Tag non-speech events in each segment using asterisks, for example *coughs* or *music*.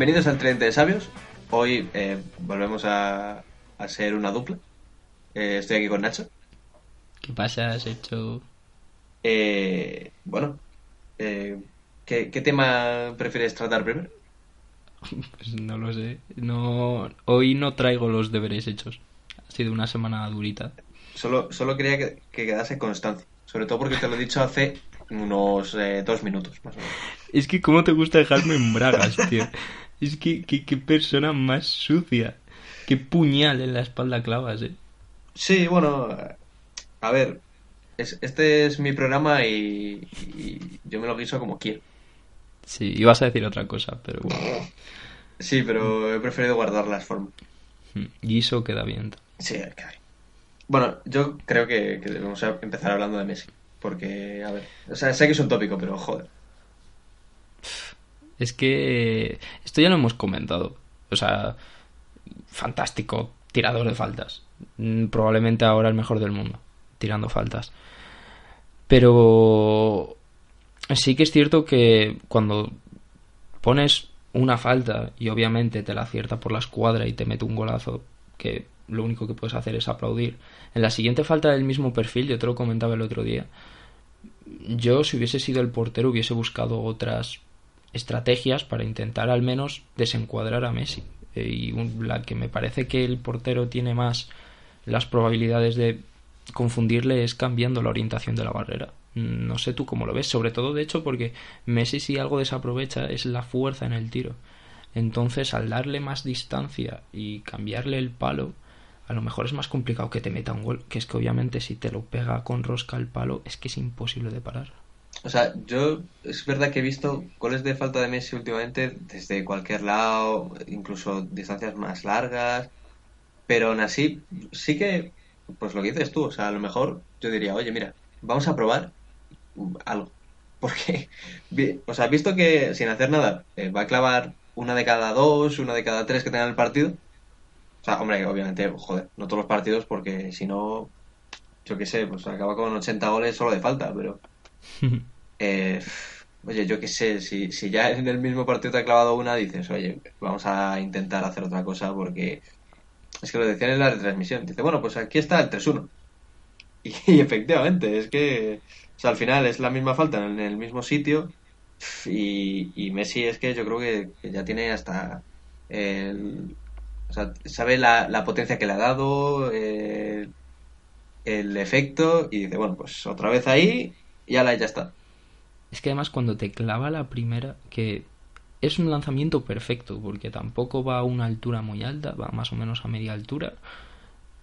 Bienvenidos al Tridente de Sabios. Hoy eh, volvemos a, a ser una dupla. Eh, estoy aquí con Nacho. ¿Qué pasa? Has hecho. Eh, bueno, eh, ¿qué, qué tema prefieres tratar primero? *laughs* Pues no lo sé. No... Hoy no traigo los deberes hechos. Ha sido una semana durita. Solo, solo quería que, que quedase constancia. Sobre todo porque te lo he dicho hace unos eh, dos minutos, más o menos. Es que cómo te gusta dejarme en bragas, tío. *laughs* Es que que- qué persona más sucia. Qué puñal en la espalda clavas, eh. Sí, bueno, a ver, es- este es mi programa y, y yo me lo guiso como quiero. Sí, ibas a decir otra cosa, pero bueno. Sí, pero he preferido guardar las formas. Mm, Guiso queda bien. Sí, queda bien. Bueno, yo creo que, que debemos empezar hablando de Messi. Porque, a ver, o sea, sé que es un tópico, pero joder. Es que esto ya lo hemos comentado. O sea, fantástico, tirador de faltas. Mm, Probablemente ahora el mejor del mundo, tirando faltas. Pero sí que es cierto que cuando pones una falta y obviamente te la acierta por la escuadra y te mete un golazo, que lo único que puedes hacer es aplaudir. En la siguiente falta del mismo perfil, yo te lo comentaba el otro día, yo si hubiese sido el portero hubiese buscado otras estrategias para intentar al menos desencuadrar a Messi. Eh, y un- la que me parece que el portero tiene más las probabilidades de confundirle es cambiando la orientación de la barrera. No sé tú cómo lo ves, sobre todo de hecho porque Messi si algo desaprovecha es la fuerza en el tiro. Entonces al darle más distancia y cambiarle el palo, a lo mejor es más complicado que te meta un gol, que es que obviamente si te lo pega con rosca al palo es que es imposible de parar. O sea, yo es verdad que he visto goles de falta de Messi últimamente desde cualquier lado, incluso distancias más largas, pero aún así, sí que, pues lo que dices tú, o sea, a lo mejor yo diría, oye, mira, vamos a probar algo. *laughs* Porque, o sea, visto que sin hacer nada eh, va a clavar una de cada dos, una de cada tres que tenga el partido. O sea, hombre, obviamente, joder, no todos los partidos porque si no, yo qué sé, pues acaba con 80 goles solo de falta, pero... *laughs* Eh, oye, yo qué sé, si, si ya en el mismo partido te ha clavado una, dices, oye, vamos a intentar hacer otra cosa porque es que lo decían en la retransmisión. Dice, bueno, pues aquí está el 3-1. *laughs* Y, efectivamente, es que, al final es la misma falta en el mismo sitio y, Messi es que yo creo que, ya tiene hasta el, o sea, sabe la, la potencia que le ha dado, eh, el efecto y dice, bueno, pues otra vez ahí y ala, ya está. Es que además cuando te clava la primera, que es un lanzamiento perfecto, porque tampoco va a una altura muy alta, va más o menos a media altura,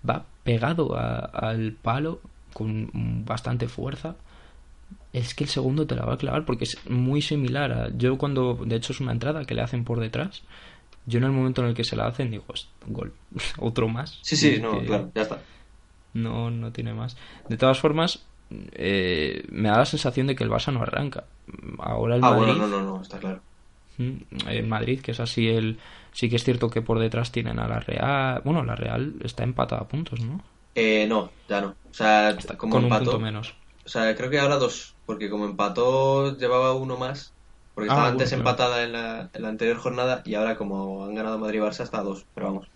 va pegado a- al palo con bastante fuerza. Es que el segundo te la va a clavar porque es muy similar a... Yo cuando, de hecho es una entrada que le hacen por detrás, yo en el momento en el que se la hacen digo, "Host, gol, *laughs* otro más. Sí, sí, no, claro, ya está. no, no tiene más. De todas formas, eh, me da la sensación de que el Barça no arranca. Ahora el Ah, Madrid, bueno, no, no, no, está claro. mm, el Madrid, que es así el, sí que es cierto que por detrás tienen a la Real. Bueno, la Real está empatada a puntos, ¿no? Eh, no, ya no. O sea, Está como con un empató, punto menos. o sea, creo que ahora dos, porque como empató llevaba uno más, porque Ah, estaba bueno, antes claro. empatada en la, en la anterior jornada y ahora como han ganado Madrid y Barça está a dos, pero vamos.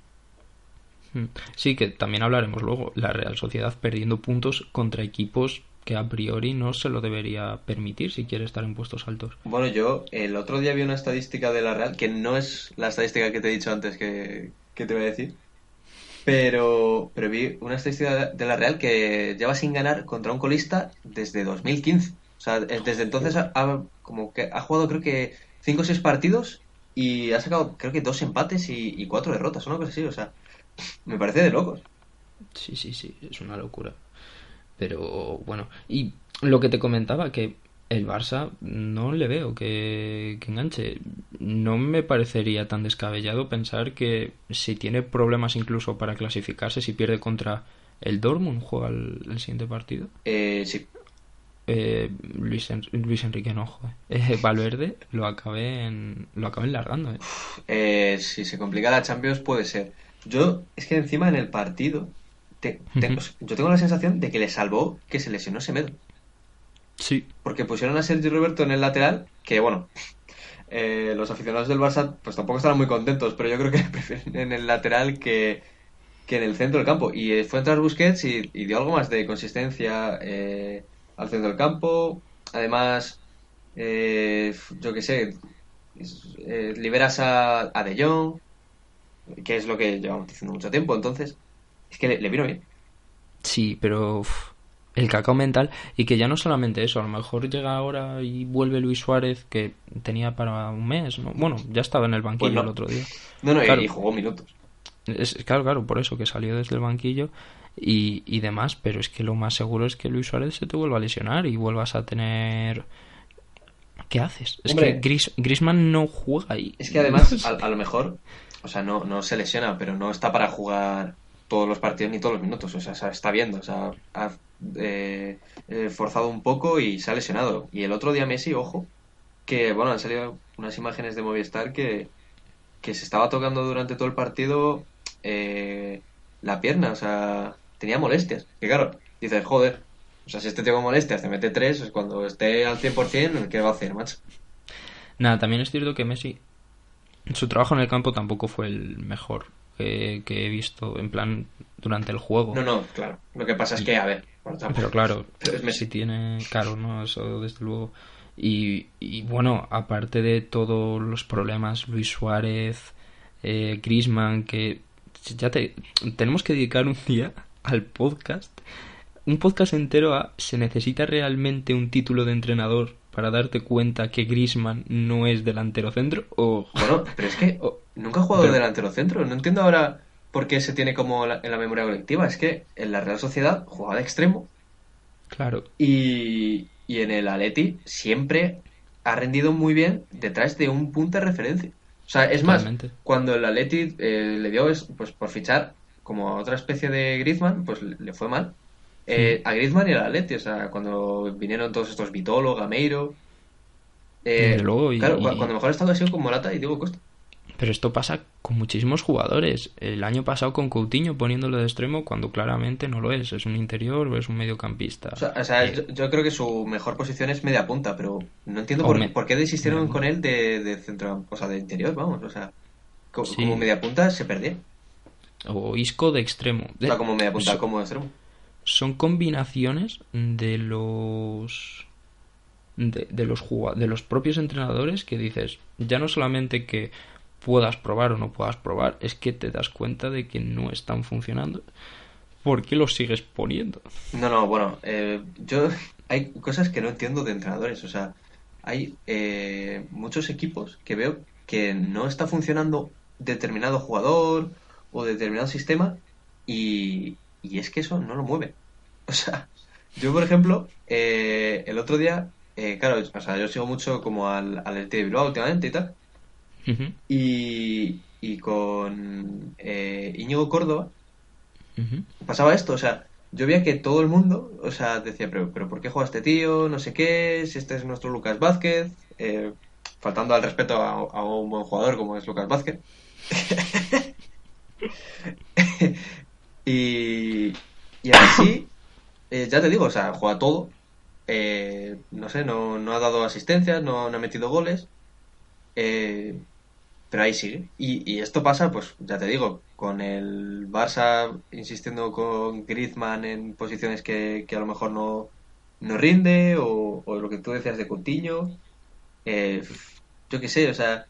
Mm. Sí, que también hablaremos luego. La Real Sociedad perdiendo puntos contra equipos que a priori no se lo debería permitir si quiere estar en puestos altos. Bueno, yo el otro día vi una estadística de la Real, que no es la estadística que te he dicho antes que, que te voy a decir, pero, pero vi una estadística de la Real que lleva sin ganar contra un colista desde 2015. O sea, desde entonces ha, como que ha jugado creo que 5 o 6 partidos y ha sacado creo que dos empates y, y cuatro derrotas, una cosa así. O sea, me parece de locos. Sí, sí, sí, es una locura. Pero bueno, y lo que te comentaba, que el Barça no le veo que, enganche. No me parecería tan descabellado pensar que si tiene problemas incluso para clasificarse, si pierde contra el Dortmund, juega el, siguiente partido. Eh, sí. Eh, Luis, Luis, Enrique no, eh, Valverde lo acaben, lo acaben largando. Eh. si se complica la Champions puede ser. Yo, es que encima en el partido yo tengo la sensación de que le salvó que se lesionó Semedo. Sí. Porque pusieron a Sergio Roberto en el lateral, que bueno, eh, los aficionados del Barça pues tampoco estaban muy contentos, pero yo creo que *laughs* prefieren en el lateral que, en el centro del campo. Y eh, fue a entrar Busquets y, dio algo más de consistencia eh, al centro del campo. Además, yo qué sé, liberas a, a De Jong, que es lo que llevamos diciendo mucho tiempo. Entonces, es que le, vino bien. Sí, pero el cacao mental y que ya no solamente eso, a lo mejor llega ahora y vuelve Luis Suárez que tenía para un mes, ¿no? bueno, ya estaba en el banquillo pues el otro día. No, no, y jugó minutos. Es, claro, claro, por eso que salió desde el banquillo y, y demás, pero es que lo más seguro es que Luis Suárez se te vuelva a lesionar y vuelvas a tener... ¿Qué haces? Es que Gris, Grisman no juega ahí. Es que además, *laughs* a, lo mejor, o sea, no, no se lesiona, pero no está para jugar todos los partidos ni todos los minutos. O sea, se está viendo. O sea, ha eh, eh, forzado un poco y se ha lesionado. Y el otro día Messi, ojo, que bueno, han salido unas imágenes de Movistar que, que se estaba tocando durante todo el partido eh, la pierna. O sea, tenía molestias. Que claro, dices, joder, o sea, si este tengo molestias te mete tres, es cuando esté al 100%, ¿qué va a hacer, macho? Nada, también es cierto que Messi, su trabajo en el campo tampoco fue el mejor que, he visto en plan durante el juego. No, no, claro. Lo que pasa es que, a ver. pero claro, si tiene. Claro, ¿no? Eso desde luego. Y, bueno, aparte de todos los problemas, Luis Suárez, eh, Grisman, que ya te, tenemos que dedicar un día al podcast, un podcast entero a ¿se necesita realmente un título de entrenador para darte cuenta que Grisman no es delantero centro? O, bueno, pero es que *laughs* nunca ha jugado de delantero centro. No entiendo ahora por qué se tiene como en la memoria colectiva. Es que en la Real Sociedad jugaba de extremo. Claro. Y, y en el Atleti siempre ha rendido muy bien detrás de un punto de referencia. O sea, es más, cuando el Atleti eh, le dio pues por fichar como otra especie de Griezmann, pues le fue mal. Eh, a Griezmann y al Atleti, o sea, cuando vinieron todos estos Vitolo, Gameiro. Eh, claro, cuando mejor estado ha sido con Morata y Diego Costa. Pero esto pasa con muchísimos jugadores. El año pasado con Coutinho poniéndolo de extremo cuando claramente no lo es. Es un interior o es un mediocampista. O sea, eh, yo, creo que su mejor posición es media punta, pero no entiendo por, qué desistieron con él de, centro, o sea, de interior, vamos. O sea, como, media punta se perdía. O Isco de extremo. O sea, como media punta, como de extremo. Son combinaciones de los de, de, los de los propios entrenadores que dices ya no solamente que puedas probar o no puedas probar, es que te das cuenta de que no están funcionando. ¿Por qué los sigues poniendo? No, no, bueno, eh, yo hay cosas que no entiendo de entrenadores. O sea, hay eh, muchos equipos que veo que no está funcionando determinado jugador o determinado sistema y, y es que eso no lo mueve. O sea, yo, por ejemplo, eh, el otro día, claro, o sea, yo sigo mucho como al, al de Bilbao últimamente y tal y, con eh, Íñigo Córdoba pasaba esto, o sea, yo veía que todo el mundo, o sea, decía, pero, pero ¿por qué juega este tío? No sé qué, si este es nuestro Lucas Vázquez, eh, faltando al respeto a, un buen jugador como es Lucas Vázquez. *laughs* y, y así, eh, ya te digo, o sea, juega todo. Eh, no sé, no, no ha dado asistencias, no, ha metido goles. Eh, pero ahí sigue. Y, esto pasa, pues ya te digo, con el Barça insistiendo con Griezmann en posiciones que, a lo mejor no, no rinde, o, o lo que tú decías de Coutinho. Eh, yo qué sé, o sea,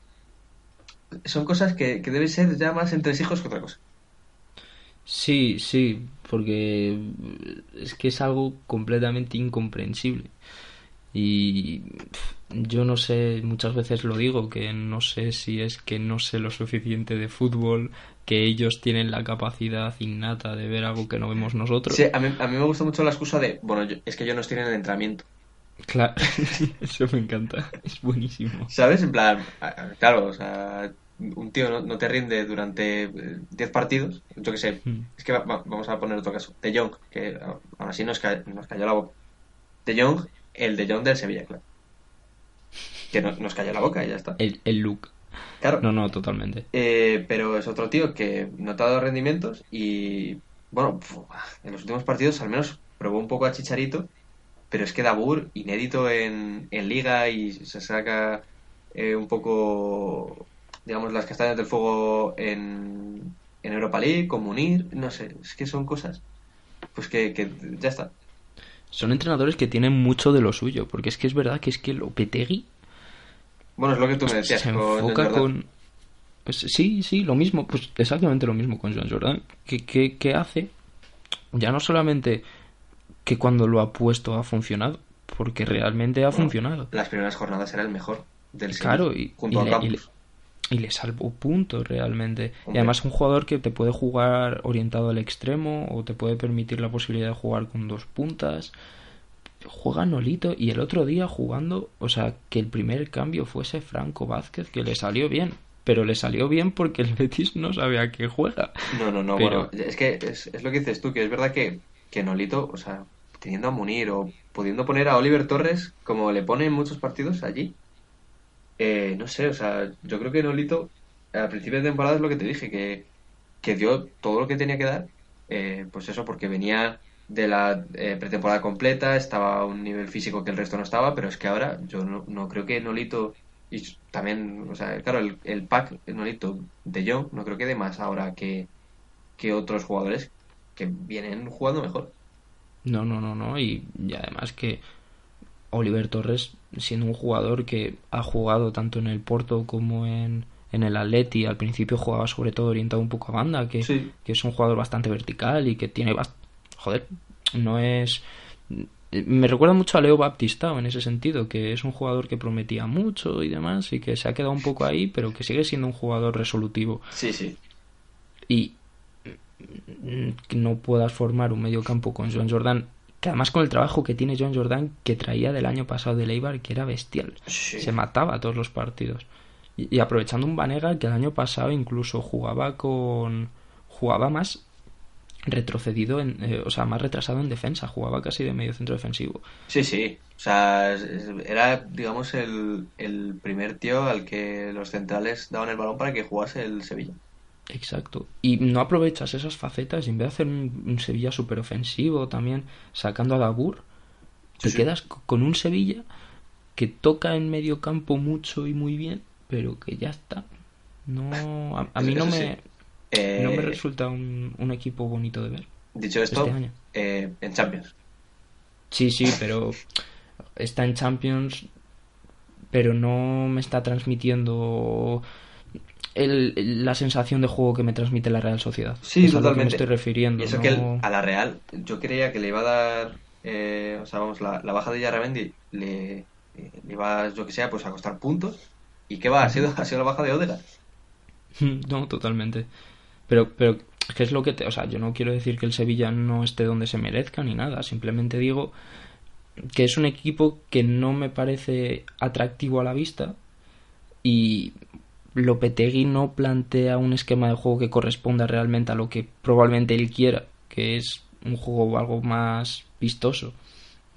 son cosas que, que deben ser ya más entresijos que otra cosa. Sí, sí, porque es que es algo completamente incomprensible. Y yo no sé, muchas veces lo digo, que no sé si es que no sé lo suficiente de fútbol, que ellos tienen la capacidad innata de ver algo que no vemos nosotros. Sí, a mí, a mí me gusta mucho la excusa de, bueno, yo- es que yo no estoy en el entrenamiento. Claro, *laughs* eso me encanta, es buenísimo. ¿Sabes? En plan, claro, o sea, un tío no, no te rinde durante eh, 10 partidos, yo qué sé, Mm. es que va- va- vamos a poner otro caso, De Jong, que aún así nos, ca- nos cayó la boca. De Jong, el De Jong del Sevilla, claro. Que no- nos cayó la boca y ya está. El, el look. Claro. No, no, totalmente. Eh, pero es otro tío que no te ha dado rendimientos y, bueno, en los últimos partidos al menos probó un poco a Chicharito, pero es que Dabur, inédito en, en Liga y se saca eh, un poco, digamos, las castañas del fuego en, en Europa League, con Munir, no sé, es que son cosas, pues que, que ya está. Son entrenadores que tienen mucho de lo suyo, porque es que es verdad que es que Lopetegui Bueno, es lo que tú me decías se enfoca con... Pues sí, sí, lo mismo, pues exactamente lo mismo con Joan Jordan, que, que, que hace ya no solamente que cuando lo ha puesto ha funcionado, porque realmente ha funcionado. Las primeras jornadas era el mejor del Claro, y, junto y a le, Campos. y le- y le salvó puntos realmente. Y Hombre. además un jugador que te puede jugar orientado al extremo o te puede permitir la posibilidad de jugar con dos puntas. Juega Nolito y el otro día jugando, o sea, que el primer cambio fuese Franco Vázquez, que le salió bien. Pero le salió bien porque el Betis no sabe a qué juega. No, no, no, Pero- bueno, es que es, es lo que dices tú, que es verdad que, que Nolito, o sea, teniendo a Munir o pudiendo poner a Oliver Torres como le pone en muchos partidos allí, eh, no sé, o sea, yo creo que Nolito al principio de temporada es lo que te dije, que, que dio todo lo que tenía que dar, eh, pues eso, porque venía de la eh, pretemporada completa, estaba a un nivel físico que el resto no estaba, pero es que ahora yo no, no creo que Nolito, y también, o sea, claro, el, el pack Nolito de Jong, no creo que dé más ahora que, que otros jugadores que vienen jugando mejor. No, no, no, no. Y, y además que Oliver Torres, siendo un jugador que ha jugado tanto en el Porto como en, en el Atleti, al principio jugaba sobre todo orientado un poco a banda, que, Sí. que es un jugador bastante vertical y que tiene... bast- Joder, no es... Me recuerda mucho a Leo Baptistao en ese sentido, que es un jugador que prometía mucho y demás y que se ha quedado un poco ahí, pero que sigue siendo un jugador resolutivo Sí, sí. y mm, que no puedas formar un medio campo con Joan Jordan, que además con el trabajo que tiene Joan Jordan, que traía del año pasado de Eibar, que era bestial, Sí. se mataba a todos los partidos. Y, y aprovechando un Banega que el año pasado incluso jugaba con. jugaba más retrocedido, en, eh, o sea, más retrasado en defensa, jugaba casi de medio centro defensivo. Sí, sí. O sea, era, digamos, el, el primer tío al que los centrales daban el balón para que jugase el Sevilla. Exacto. Y no aprovechas esas facetas y en vez de hacer un, un Sevilla súper ofensivo también, sacando a Dabur, te Sí, quedas con un Sevilla que toca en medio campo mucho y muy bien, pero que ya está. No, a, a mí no me. Eh, no me resulta un, un equipo bonito de ver. Dicho esto, este año. eh, en Champions. Sí, sí, pero está en Champions, pero no me está transmitiendo el- la sensación de juego que me transmite la Real Sociedad. Sí, es a lo que me totalmente. estoy refiriendo. Y eso no- que el- a la Real, yo creía que le iba a dar, eh, o sea, vamos, la, la baja de Yarramendi le, le iba, yo que sea, pues a costar puntos. ¿Y qué va? Ha sido, ha sido la baja de Odegaard. *laughs* No, totalmente. Pero, pero que es lo que te... O sea, yo no quiero decir que el Sevilla no esté donde se merezca ni nada. Simplemente digo que es un equipo que no me parece atractivo a la vista y Lopetegui no plantea un esquema de juego que corresponda realmente a lo que probablemente él quiera, que es un juego algo más vistoso.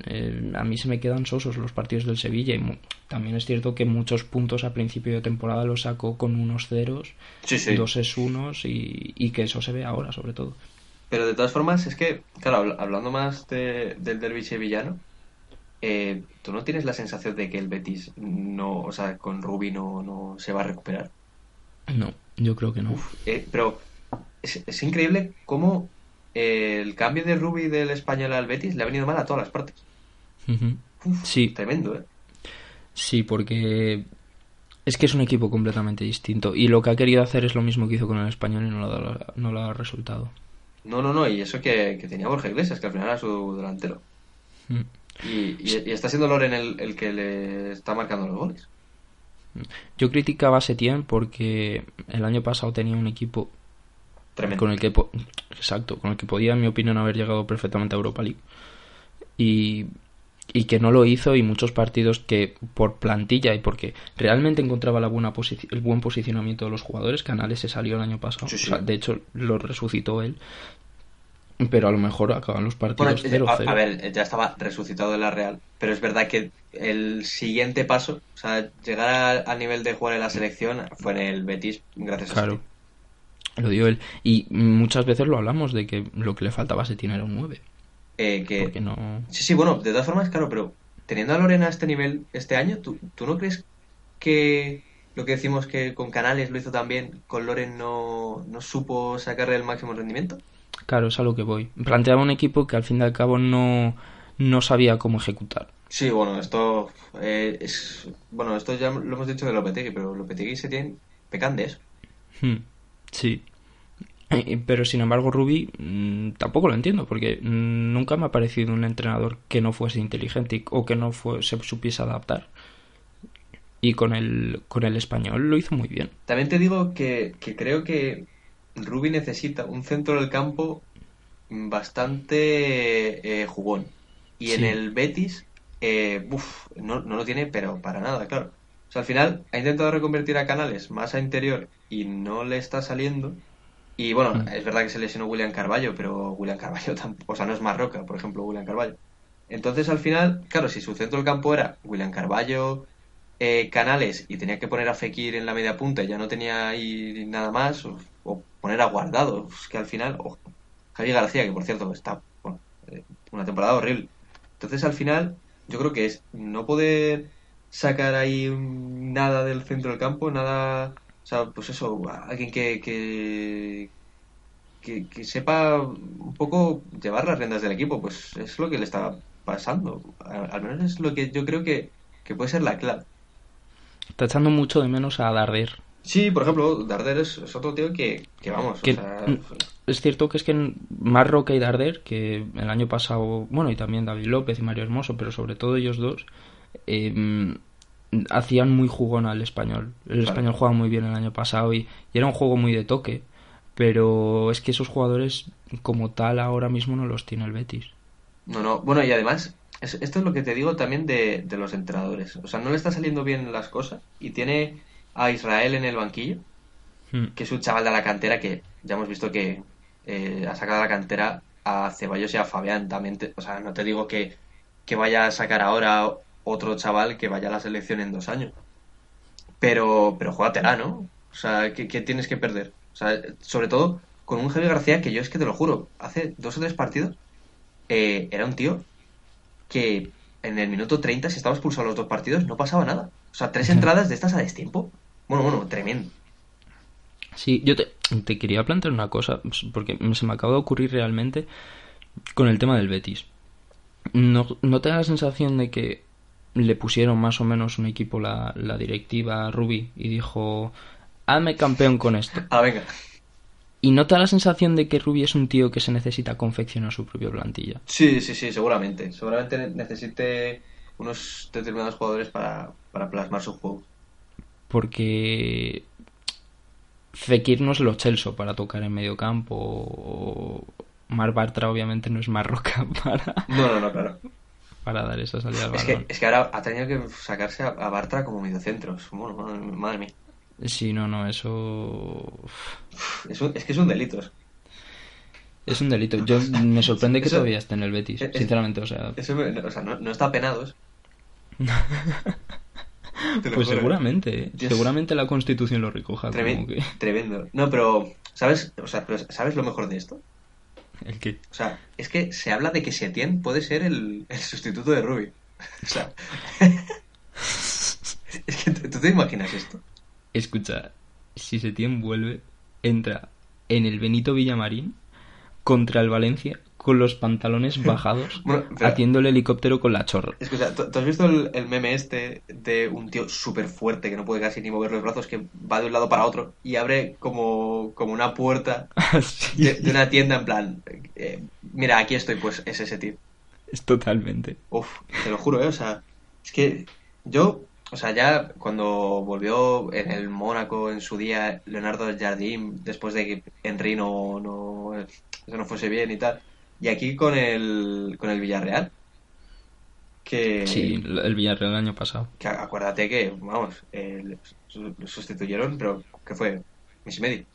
Eh, a mí se me quedan sosos los partidos del Sevilla y también es cierto que muchos puntos a principio de temporada los sacó con unos ceros, Sí, sí. dos es unos y, y que eso se ve ahora sobre todo. Pero de todas formas, es que, claro, habl- hablando más de- del derbi sevillano, eh, ¿tú no tienes la sensación de que el Betis no, o sea, con Rubi no, no se va a recuperar? No, yo creo que no. Eh, pero es, es increíble cómo eh, el cambio de Rubi del español al Betis le ha venido mal a todas las partes. Uf, Sí. Tremendo, ¿eh? Sí, porque es que es un equipo completamente distinto. Y lo que ha querido hacer es lo mismo que hizo con el español y no le ha dado, no le ha resultado. No, no, no, y eso que, que tenía Borja Iglesias, que al final era su delantero. Mm. Y, y- y está siendo Loren el, el que le está marcando los goles. Yo criticaba a Setién porque el año pasado tenía un equipo Tremendo. con el que exacto con el que podía en mi opinión haber llegado perfectamente a Europa League y, y que no lo hizo y muchos partidos que por plantilla y porque realmente encontraba la buena el buen posicionamiento de los jugadores Canales se salió el año pasado Sí, sí. O sea, de hecho lo resucitó él pero a lo mejor acaban los partidos eh, 0-0 a, a ver, ya estaba resucitado de la Real, pero es verdad que el siguiente paso, o sea, llegar a- al nivel de jugar en la selección fue en el Betis, gracias a claro Setién. lo dio él y muchas veces lo hablamos de que lo que le faltaba a Setién era un 9 Eh, que, porque no Sí, sí, bueno, de todas formas, claro, pero teniendo a Lorena a este nivel este año, ¿tú, tú no crees que lo que decimos que con Canales lo hizo también, con Loren no, no supo sacarle el máximo rendimiento? Claro, es a lo que voy. Planteaba un equipo que al fin y al cabo no, no sabía cómo ejecutar. Sí, bueno, esto eh, es... Bueno, esto ya lo hemos dicho de Lopetegui, pero Lopetegui y Setién pecan de eso. Hmm, Sí. Eh, Pero sin embargo, Rubi mm, tampoco lo entiendo, porque nunca me ha parecido un entrenador que no fuese inteligente o que no se supiese adaptar. Y con el, con el español lo hizo muy bien. También te digo que, que creo que Rubi necesita un centro del campo bastante eh, jugón. Y en el Betis, eh, uf, no, no lo tiene, pero para nada, claro. O sea, al final ha intentado reconvertir a Canales más a interior y no le está saliendo. Y bueno, Mm. es verdad que se lesionó William Carballo, pero William Carballo *laughs* tampoco, o sea, no es Marroca, por ejemplo, William Carballo. Entonces, al final, claro, si su centro del campo era William Carballo, eh, Canales y tenía que poner a Fekir en la media punta y ya no tenía ahí nada más, o poner a Guardado, es que al final, o Javi García, que por cierto está bueno, eh, una temporada horrible. Entonces, al final, yo creo que es no poder sacar ahí nada del centro del campo, nada, o sea, pues eso, alguien que, que, que, sepa un poco llevar las riendas del equipo, pues es lo que le está pasando. Al, menos es lo que yo creo que, que puede ser la clave. Está echando mucho de menos a Darder. Sí, por ejemplo, Darder es, es otro tío que, que vamos, Que- o sea, Es cierto que es que más Roca y Darder, que el año pasado, bueno, y también David López y Mario Hermoso, pero sobre todo ellos dos, eh, hacían muy jugón al español. El Claro. español jugaba muy bien el año pasado y, y era un juego muy de toque. Pero es que esos jugadores, como tal, ahora mismo no los tiene el Betis. No, no. Bueno, y además, es- esto es lo que te digo también de, de los entrenadores. O sea, no le está saliendo bien las cosas y tiene a Israel en el banquillo, Hmm. que es un chaval de la cantera que ya hemos visto que eh, ha sacado de la cantera a Ceballos y a Fabián también. te- o sea, no te digo que, que vaya a sacar ahora otro chaval que vaya a la selección en dos años. Pero, pero juégatela, ¿no? O sea, ¿qué, qué tienes que perder? O sea, sobre todo con un Javi García que yo es que te lo juro, hace dos o tres partidos eh, era un tío que en el minuto 30, si estaba expulsado los dos partidos, no pasaba nada. O sea, tres *laughs* entradas de estas a destiempo. Bueno, bueno, tremendo. Sí, yo te, te quería plantear una cosa, porque se me acaba de ocurrir realmente con el tema del Betis. ¿No, no te da la sensación de que le pusieron más o menos un equipo la, la directiva a Rubi y dijo, hazme campeón con esto? Ah, venga. ¿Y no te da la sensación de que Rubi es un tío que se necesita confeccionar su propia plantilla? Sí, sí, sí, seguramente. Seguramente necesite unos determinados jugadores para, para plasmar su juego. Porque Fekir no es lo Chelsea para tocar en medio campo o Mar Bartra obviamente no es Marroca *laughs* para, No, no, no, claro. para dar esa salida al Es que, es que ahora ha tenido que sacarse a, a Bartra como mediocentro. Es- Bueno, madre- madre mía. Sí, no, no, eso Es, un- es que es un delito. es un delito. Yo me sorprende que Eso- todavía esté en el Betis, es- sinceramente, o sea, Eso me- o sea, no, no está penado. *laughs* pues juro. seguramente, ¿eh? Seguramente la Constitución lo recoja como Tremen- que Tremendo. No, pero ¿sabes? O sea, pero ¿sabes lo mejor de esto? el que O sea, es que se habla de que Setien puede ser el, el sustituto de Ruby. O sea, *laughs* es que ¿tú te imaginas esto? escucha, si Setién vuelve, entra en el Benito Villamarín contra el Valencia con los pantalones *laughs* bajados Bueno, pero- haciendo el helicóptero con la chorra. Escucha, ¿tú, tú has visto el, el meme este de un tío súper fuerte que no puede casi ni mover los brazos, que va de un lado para otro y abre como, como una puerta *laughs* Sí, de, de una tienda en plan, eh, mira, aquí estoy, pues es ese tío. es totalmente. Uf, te lo juro, ¿eh? O sea, es que yo, o sea, ya cuando volvió en el Mónaco en su día Leonardo Jardim, después de que Henry no, no, eso no fuese bien y tal, y aquí con el, con el Villarreal, que, Sí, el Villarreal el año pasado. que acuérdate que, vamos, eh, lo sustituyeron, pero ¿qué fue? Mes y medio.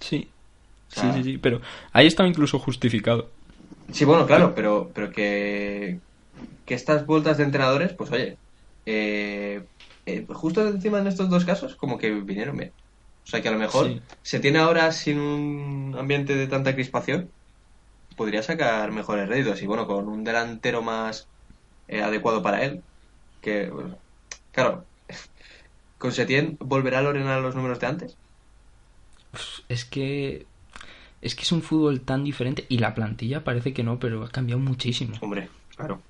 Sí. O sea, Sí, sí, sí, pero ahí estaba incluso justificado. Sí, bueno, claro, pero, pero que, que estas vueltas de entrenadores, pues oye, eh, eh, justo encima en estos dos casos, como que vinieron bien. O sea que a lo mejor Sí. se tiene ahora sin un ambiente de tanta crispación, podría sacar mejores réditos. Y bueno, con un delantero más eh, adecuado para él, que, bueno, claro, *laughs* con Setién volverá Lorena a los números de antes. Es que es que es un fútbol tan diferente y la plantilla parece que no, pero ha cambiado muchísimo. Hombre, claro.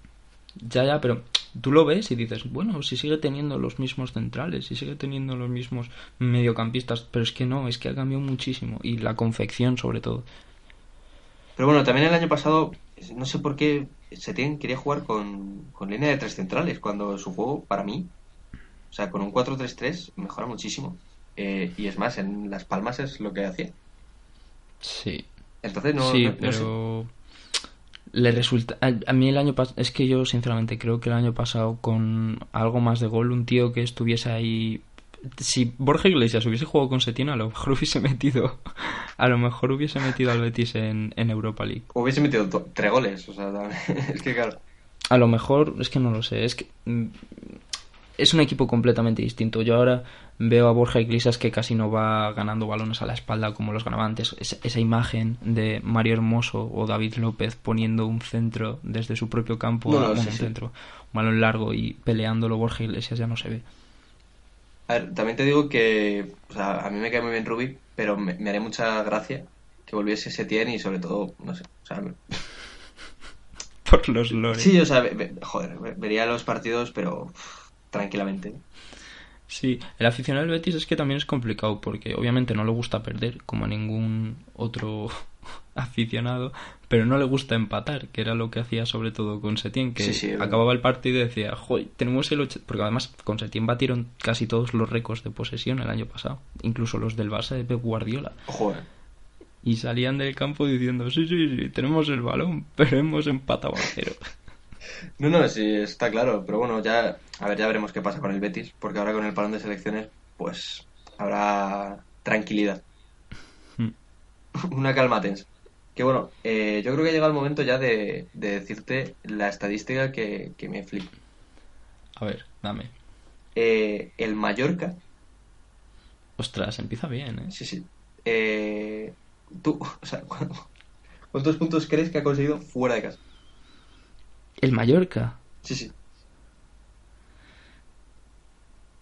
Ya, ya, pero tú lo ves y dices, bueno, si sigue teniendo los mismos centrales, si sigue teniendo los mismos mediocampistas, pero es que no, es que ha cambiado muchísimo y la confección sobre todo. Pero bueno, también el año pasado, no sé por qué Setién quería jugar con, con línea de tres centrales, cuando su juego, para mí, o sea, con un 4-3-3 mejora muchísimo. Eh, y es más, en Las Palmas es lo que hacía. Sí. Entonces, no, sí, no- no sé. pero le resulta a, a mí el año pasado es que yo sinceramente creo que el año pasado con algo más de gol un tío que estuviese ahí si Borja Iglesias hubiese jugado con Setién a lo mejor *laughs* hubiese metido a lo mejor hubiese metido al Betis en, en Europa League Hubiese metido tres goles, o sea, *laughs* es que claro. a lo mejor es que no lo sé es que mm, es un equipo completamente distinto yo ahora veo a Borja Iglesias que casi no va ganando balones a la espalda como los ganaba antes Es- esa imagen de Mario Hermoso o David López poniendo un centro desde su propio campo No, sí, un sí. centro un balón largo y peleándolo Borja Iglesias ya no se ve A ver, también te digo que, o sea, a mí me cae muy bien Rubik, pero me, me haría mucha gracia que volviese Setién y sobre todo, no sé, o sea, me- *laughs* por los lores sí, o sea, ve- ve- joder, ve- vería los partidos, pero tranquilamente. Sí, el aficionado del Betis es que también es complicado porque obviamente no le gusta perder como a ningún otro *laughs* aficionado, pero no le gusta empatar, que era lo que hacía sobre todo con Setién, que Sí, sí, acababa el partido y decía, joder, tenemos el 80... Porque además con Setién batieron casi todos los récords de posesión el año pasado, incluso los del Barça de Pep Guardiola, Joder. y salían del campo diciendo, sí, sí, sí, tenemos el balón, *laughs* pero hemos empatado a cero. *laughs* No, no, sí, está claro, pero bueno, ya, a ver, ya veremos qué pasa con el Betis, porque ahora con el parón de selecciones, pues, habrá tranquilidad. *laughs* Una calma tensa. Que bueno, eh, yo creo que ha llegado el momento ya de, de decirte la estadística que, que me flipa. A ver, dame. Eh, el Mallorca, Ostras, empieza bien, ¿eh? sí, sí. eh, tú, *laughs* o sea, ¿cuántos puntos crees que ha conseguido fuera de casa? El Mallorca. Sí, sí.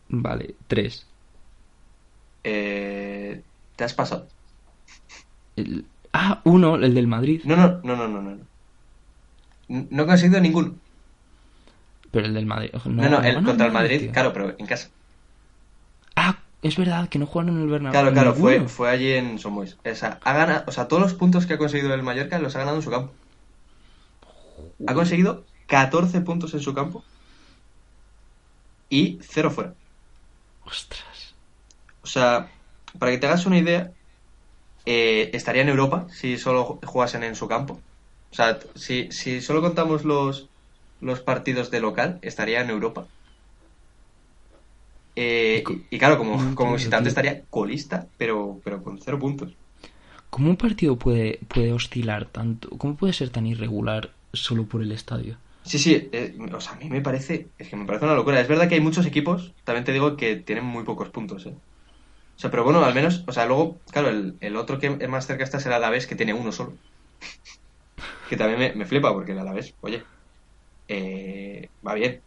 Vale, tres. Eh, ¿te has pasado? El- Ah, uno, el del Madrid. No, no, no, no, no, no. No he conseguido ninguno. Pero el del Madrid. No, no, el, contra el Madrid, tío. claro, pero en casa. Ah, es verdad, que no jugaron en el Bernabéu. Claro, claro, fue, fue allí en Somois. O sea, ha ganado, o sea, todos los puntos que ha conseguido el Mallorca los ha ganado en su campo. Ha conseguido 14 puntos en su campo y 0 fuera. Ostras. O sea, para que te hagas una idea, eh, estaría en Europa si solo jugasen en su campo. O sea, si, si solo contamos los, los partidos de local, estaría en Europa. Eh, y, y claro, como, No como visitante estaría colista, pero, pero con cero puntos. ¿Cómo un partido puede, puede oscilar tanto? ¿Cómo puede ser tan irregular solo por el estadio? Sí, sí, eh, o sea, a mí me parece, es que me parece una locura. Es verdad que hay muchos equipos, también te digo que tienen muy pocos puntos, ¿eh? O sea, pero bueno, al menos, o sea, luego, claro, el, el otro que es más cerca está es el Alavés, que tiene uno solo. *laughs* que también me, me flipa, porque el Alavés, oye, eh, va bien.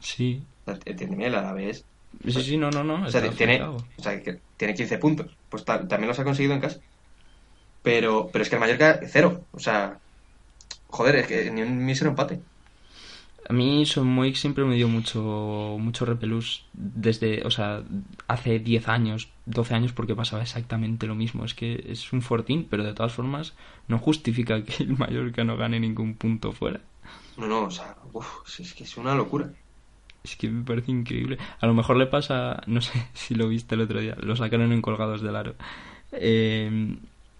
Sí. Sea, entiéndeme, el Alavés, Sí, sí, no, no, no. o sea, tiene, o sea, que tiene 15 puntos. Pues ta- también los ha conseguido en casa. Pero, pero es que el Mallorca, cero. O sea, Joder, es que ni un mísero empate. A mí Son siempre me dio mucho, mucho repelús desde, o sea, hace 10 años, 12 años porque pasaba exactamente lo mismo. Es que es un fortín, pero de todas formas no justifica que el Mallorca no gane ningún punto fuera. No, no, o sea, uf, es que es una locura. Es que me parece increíble. A lo mejor le pasa, no sé *laughs* si lo viste el otro día, lo sacaron en Colgados del Aro. Eh,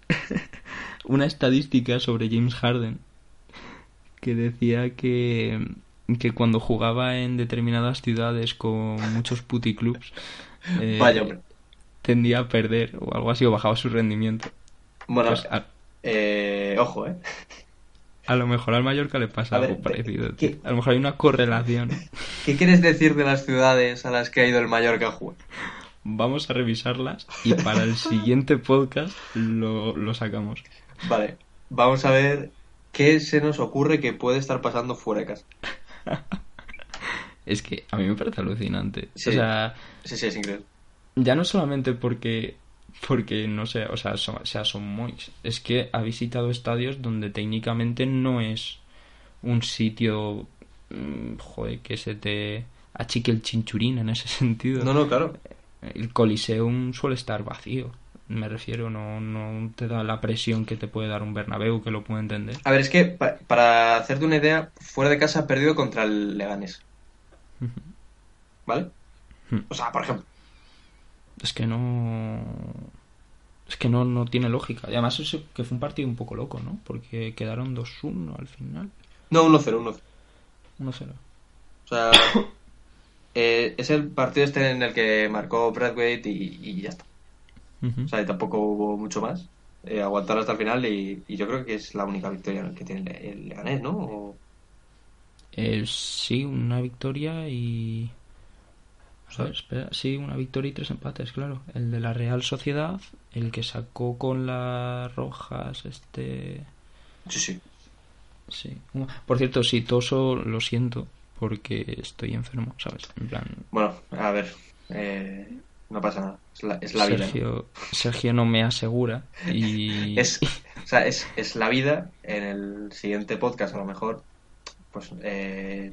*laughs* una estadística sobre James Harden que decía que que cuando jugaba en determinadas ciudades con muchos puticlubs *laughs* eh, tendía a perder o algo así o bajaba su rendimiento. Bueno, pues eh, ojo, ¿eh? *laughs* A lo mejor al Mallorca le pasa algo parecido. A lo mejor hay una correlación. *laughs* ¿Qué quieres decir de las ciudades a las que ha ido el Mallorca a jugar? Vamos a revisarlas y para el siguiente podcast lo, lo sacamos. Vale, vamos a ver qué se nos ocurre que puede estar pasando fuera de casa. *laughs* es que a mí me parece alucinante. Sí. O sea, sí, sí, es increíble. Ya no solamente porque porque no sé, o sea, son, sea, son Mois, es que ha visitado estadios donde técnicamente no es un sitio mm, joder, que se te achique el chinchurín en ese sentido. No, no, claro. El Coliseum suele estar vacío. Me refiero, no, no te da la presión que te puede dar un Bernabéu, que lo puede entender. A ver, es que para hacerte una idea, fuera de casa ha perdido contra el Leganés. ¿Vale? O sea, por ejemplo. Es que no. Es que no, no tiene lógica. Y además, que fue un partido un poco loco, ¿no? Porque quedaron 2-1 al final. No, 1-0, 1-0. 1-0. O sea, *coughs* eh, es el partido este en el que marcó Bradwaite y, y ya está. O sea, tampoco hubo mucho más. Eh, aguantar hasta el final y, yo creo que es la única victoria que tiene el Leganés, ¿no? Eh, sí, una victoria y... espera. Sí, una victoria y tres empates, claro. El de la Real Sociedad, el que sacó con las rojas, este... Sí, sí. Sí. Por cierto, si toso, lo siento, porque estoy enfermo, ¿sabes? En plan... Bueno, a ver, eh, no pasa nada. Es la, vida. Sergio no me asegura y... *laughs* es, o sea, es, es, la vida. En el siguiente podcast a lo mejor pues eh,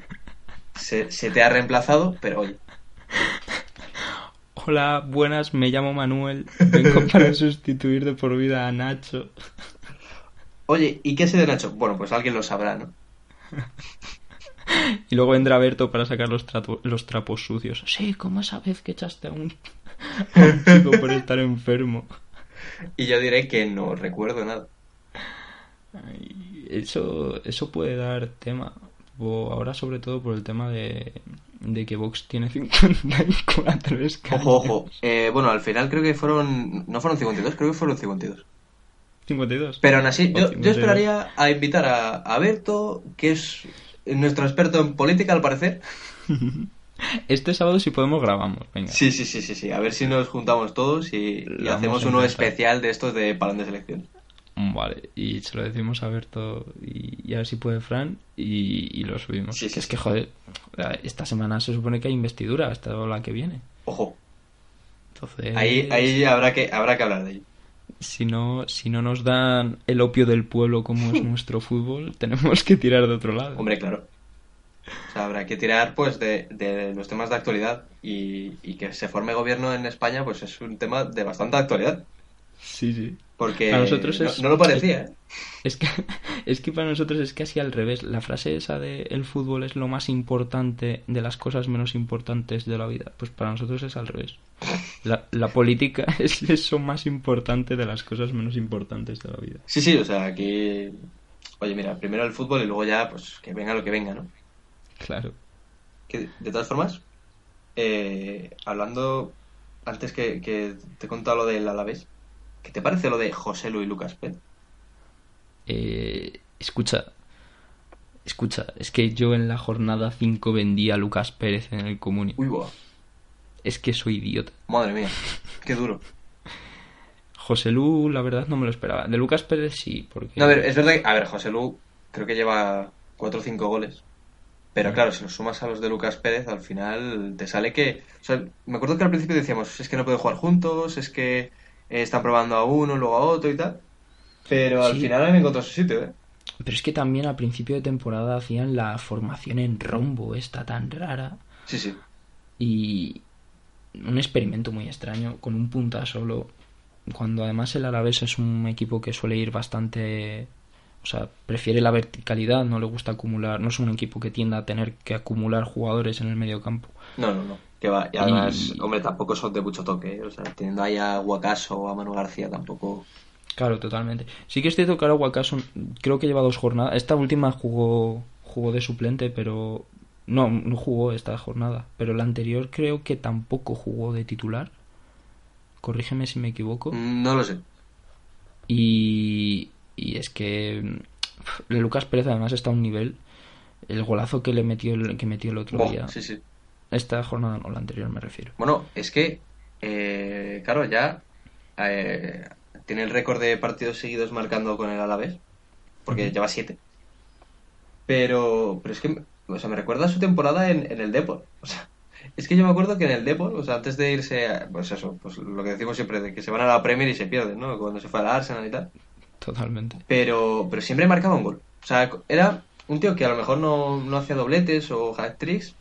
se, se, te ha reemplazado, pero oye. *laughs* Hola, buenas, me llamo Manuel. Vengo *laughs* para sustituir de por vida a Nacho. Oye, ¿y qué sé de Nacho? Bueno, pues alguien lo sabrá, ¿no? Y luego vendrá Berto para sacar los, los trapos sucios. Sí, como esa vez que echaste a un, *laughs* chico por estar enfermo. Y yo diré que no recuerdo nada. eso, eso puede dar tema. Ahora sobre todo por el tema de, de que Vox tiene *laughs* 54 escaños. Ojo, ojo. Eh, bueno, al final creo que fueron... No fueron 52, creo que fueron 52. 52. Pero aún así, yo, yo esperaría a invitar a, a Berto, que es nuestro experto en política, al parecer. *laughs* Este sábado, si podemos, grabamos. Venga. Sí, sí, sí, sí, sí. A ver si nos juntamos todos y, y hacemos uno especial de estos de Palón de Selección. Vale, y se lo decimos a Berto y, a ver si puede Fran y, y lo subimos. Sí, sí, es que, joder, esta semana se supone que hay investidura, hasta la que viene. Ojo. Entonces... Ahí, ahí habrá, que, habrá que hablar de ello. Si no, si no nos dan el opio del pueblo como es *laughs* nuestro fútbol, tenemos que tirar de otro lado. Hombre, claro. O sea, habrá que tirar pues de, de los temas de actualidad y, y, que se forme gobierno en España pues es un tema de bastante actualidad. Sí, sí. Porque para nosotros no, es, no, lo parecía, ¿eh? Es que, *laughs* es que para nosotros es casi al revés. La frase esa de el fútbol es lo más importante de las cosas menos importantes de la vida. Pues para nosotros es al revés. La, la política *laughs* es eso más importante de las cosas menos importantes de la vida. Sí, sí, o sea, aquí... Oye, mira, primero el fútbol y luego ya, pues, que venga lo que venga, ¿no? Claro. Que, de todas formas, eh, hablando, antes que, que, te he contado lo del Alavés, ¿qué te parece lo de José Luis Lucas Pérez? Eh, escucha, escucha, es que yo en la jornada 5 vendí a Lucas Pérez en el Comuni. Uy, boa. Es que soy idiota. Madre mía, qué duro. José Lu, la verdad, no me lo esperaba. De Lucas Pérez sí, porque... No, a ver, es verdad que... A ver, José Lu creo que lleva 4 o 5 goles. Pero claro, si los sumas a los de Lucas Pérez, al final te sale que... O sea, me acuerdo que al principio decíamos, es que no pueden jugar juntos, es que eh, están probando a uno, luego a otro y tal. Pero al Sí. final han encontrado su sitio, ¿eh? pero es que también al principio de temporada hacían la formación en rombo, esta tan rara. Sí, sí. Y un experimento muy extraño, con un punta solo. Cuando además el Alavés es un equipo que suele ir bastante. O sea, prefiere la verticalidad, no le gusta acumular. No es un equipo que tienda a tener que acumular jugadores en el medio campo. No, no, no. Que va. Y además, hombre, tampoco son de mucho toque. ¿eh? O sea, teniendo ahí a Guacaso o a Manu García tampoco. Claro, totalmente. Sí que es cierto que ahora Guacaso creo que lleva dos jornadas. Esta última jugó, jugó de suplente, pero no, no jugó esta jornada. Pero la anterior creo que tampoco jugó de titular. Corrígeme si me equivoco. No lo sé. Y, y es que Lucas Pérez además está a un nivel. El golazo que le metió el, que metió el otro día. sí, sí. Esta jornada no, la anterior me refiero. Bueno, es que, eh, claro, ya eh, tiene el récord de partidos seguidos marcando con el Alavés, porque Ujú. lleva siete. Pero, pero es que, o sea, me recuerda a su temporada en, en el Depor. O sea, es que yo me acuerdo que en el Depor, o sea, antes de irse, a- pues eso, pues lo que decimos siempre, de que se van a la Premier y se pierden, ¿no? Cuando se fue al Arsenal y tal. Totalmente. Pero, pero siempre marcaba un gol. O sea, era un tío que a lo mejor no, no hacía dobletes o hat tricks,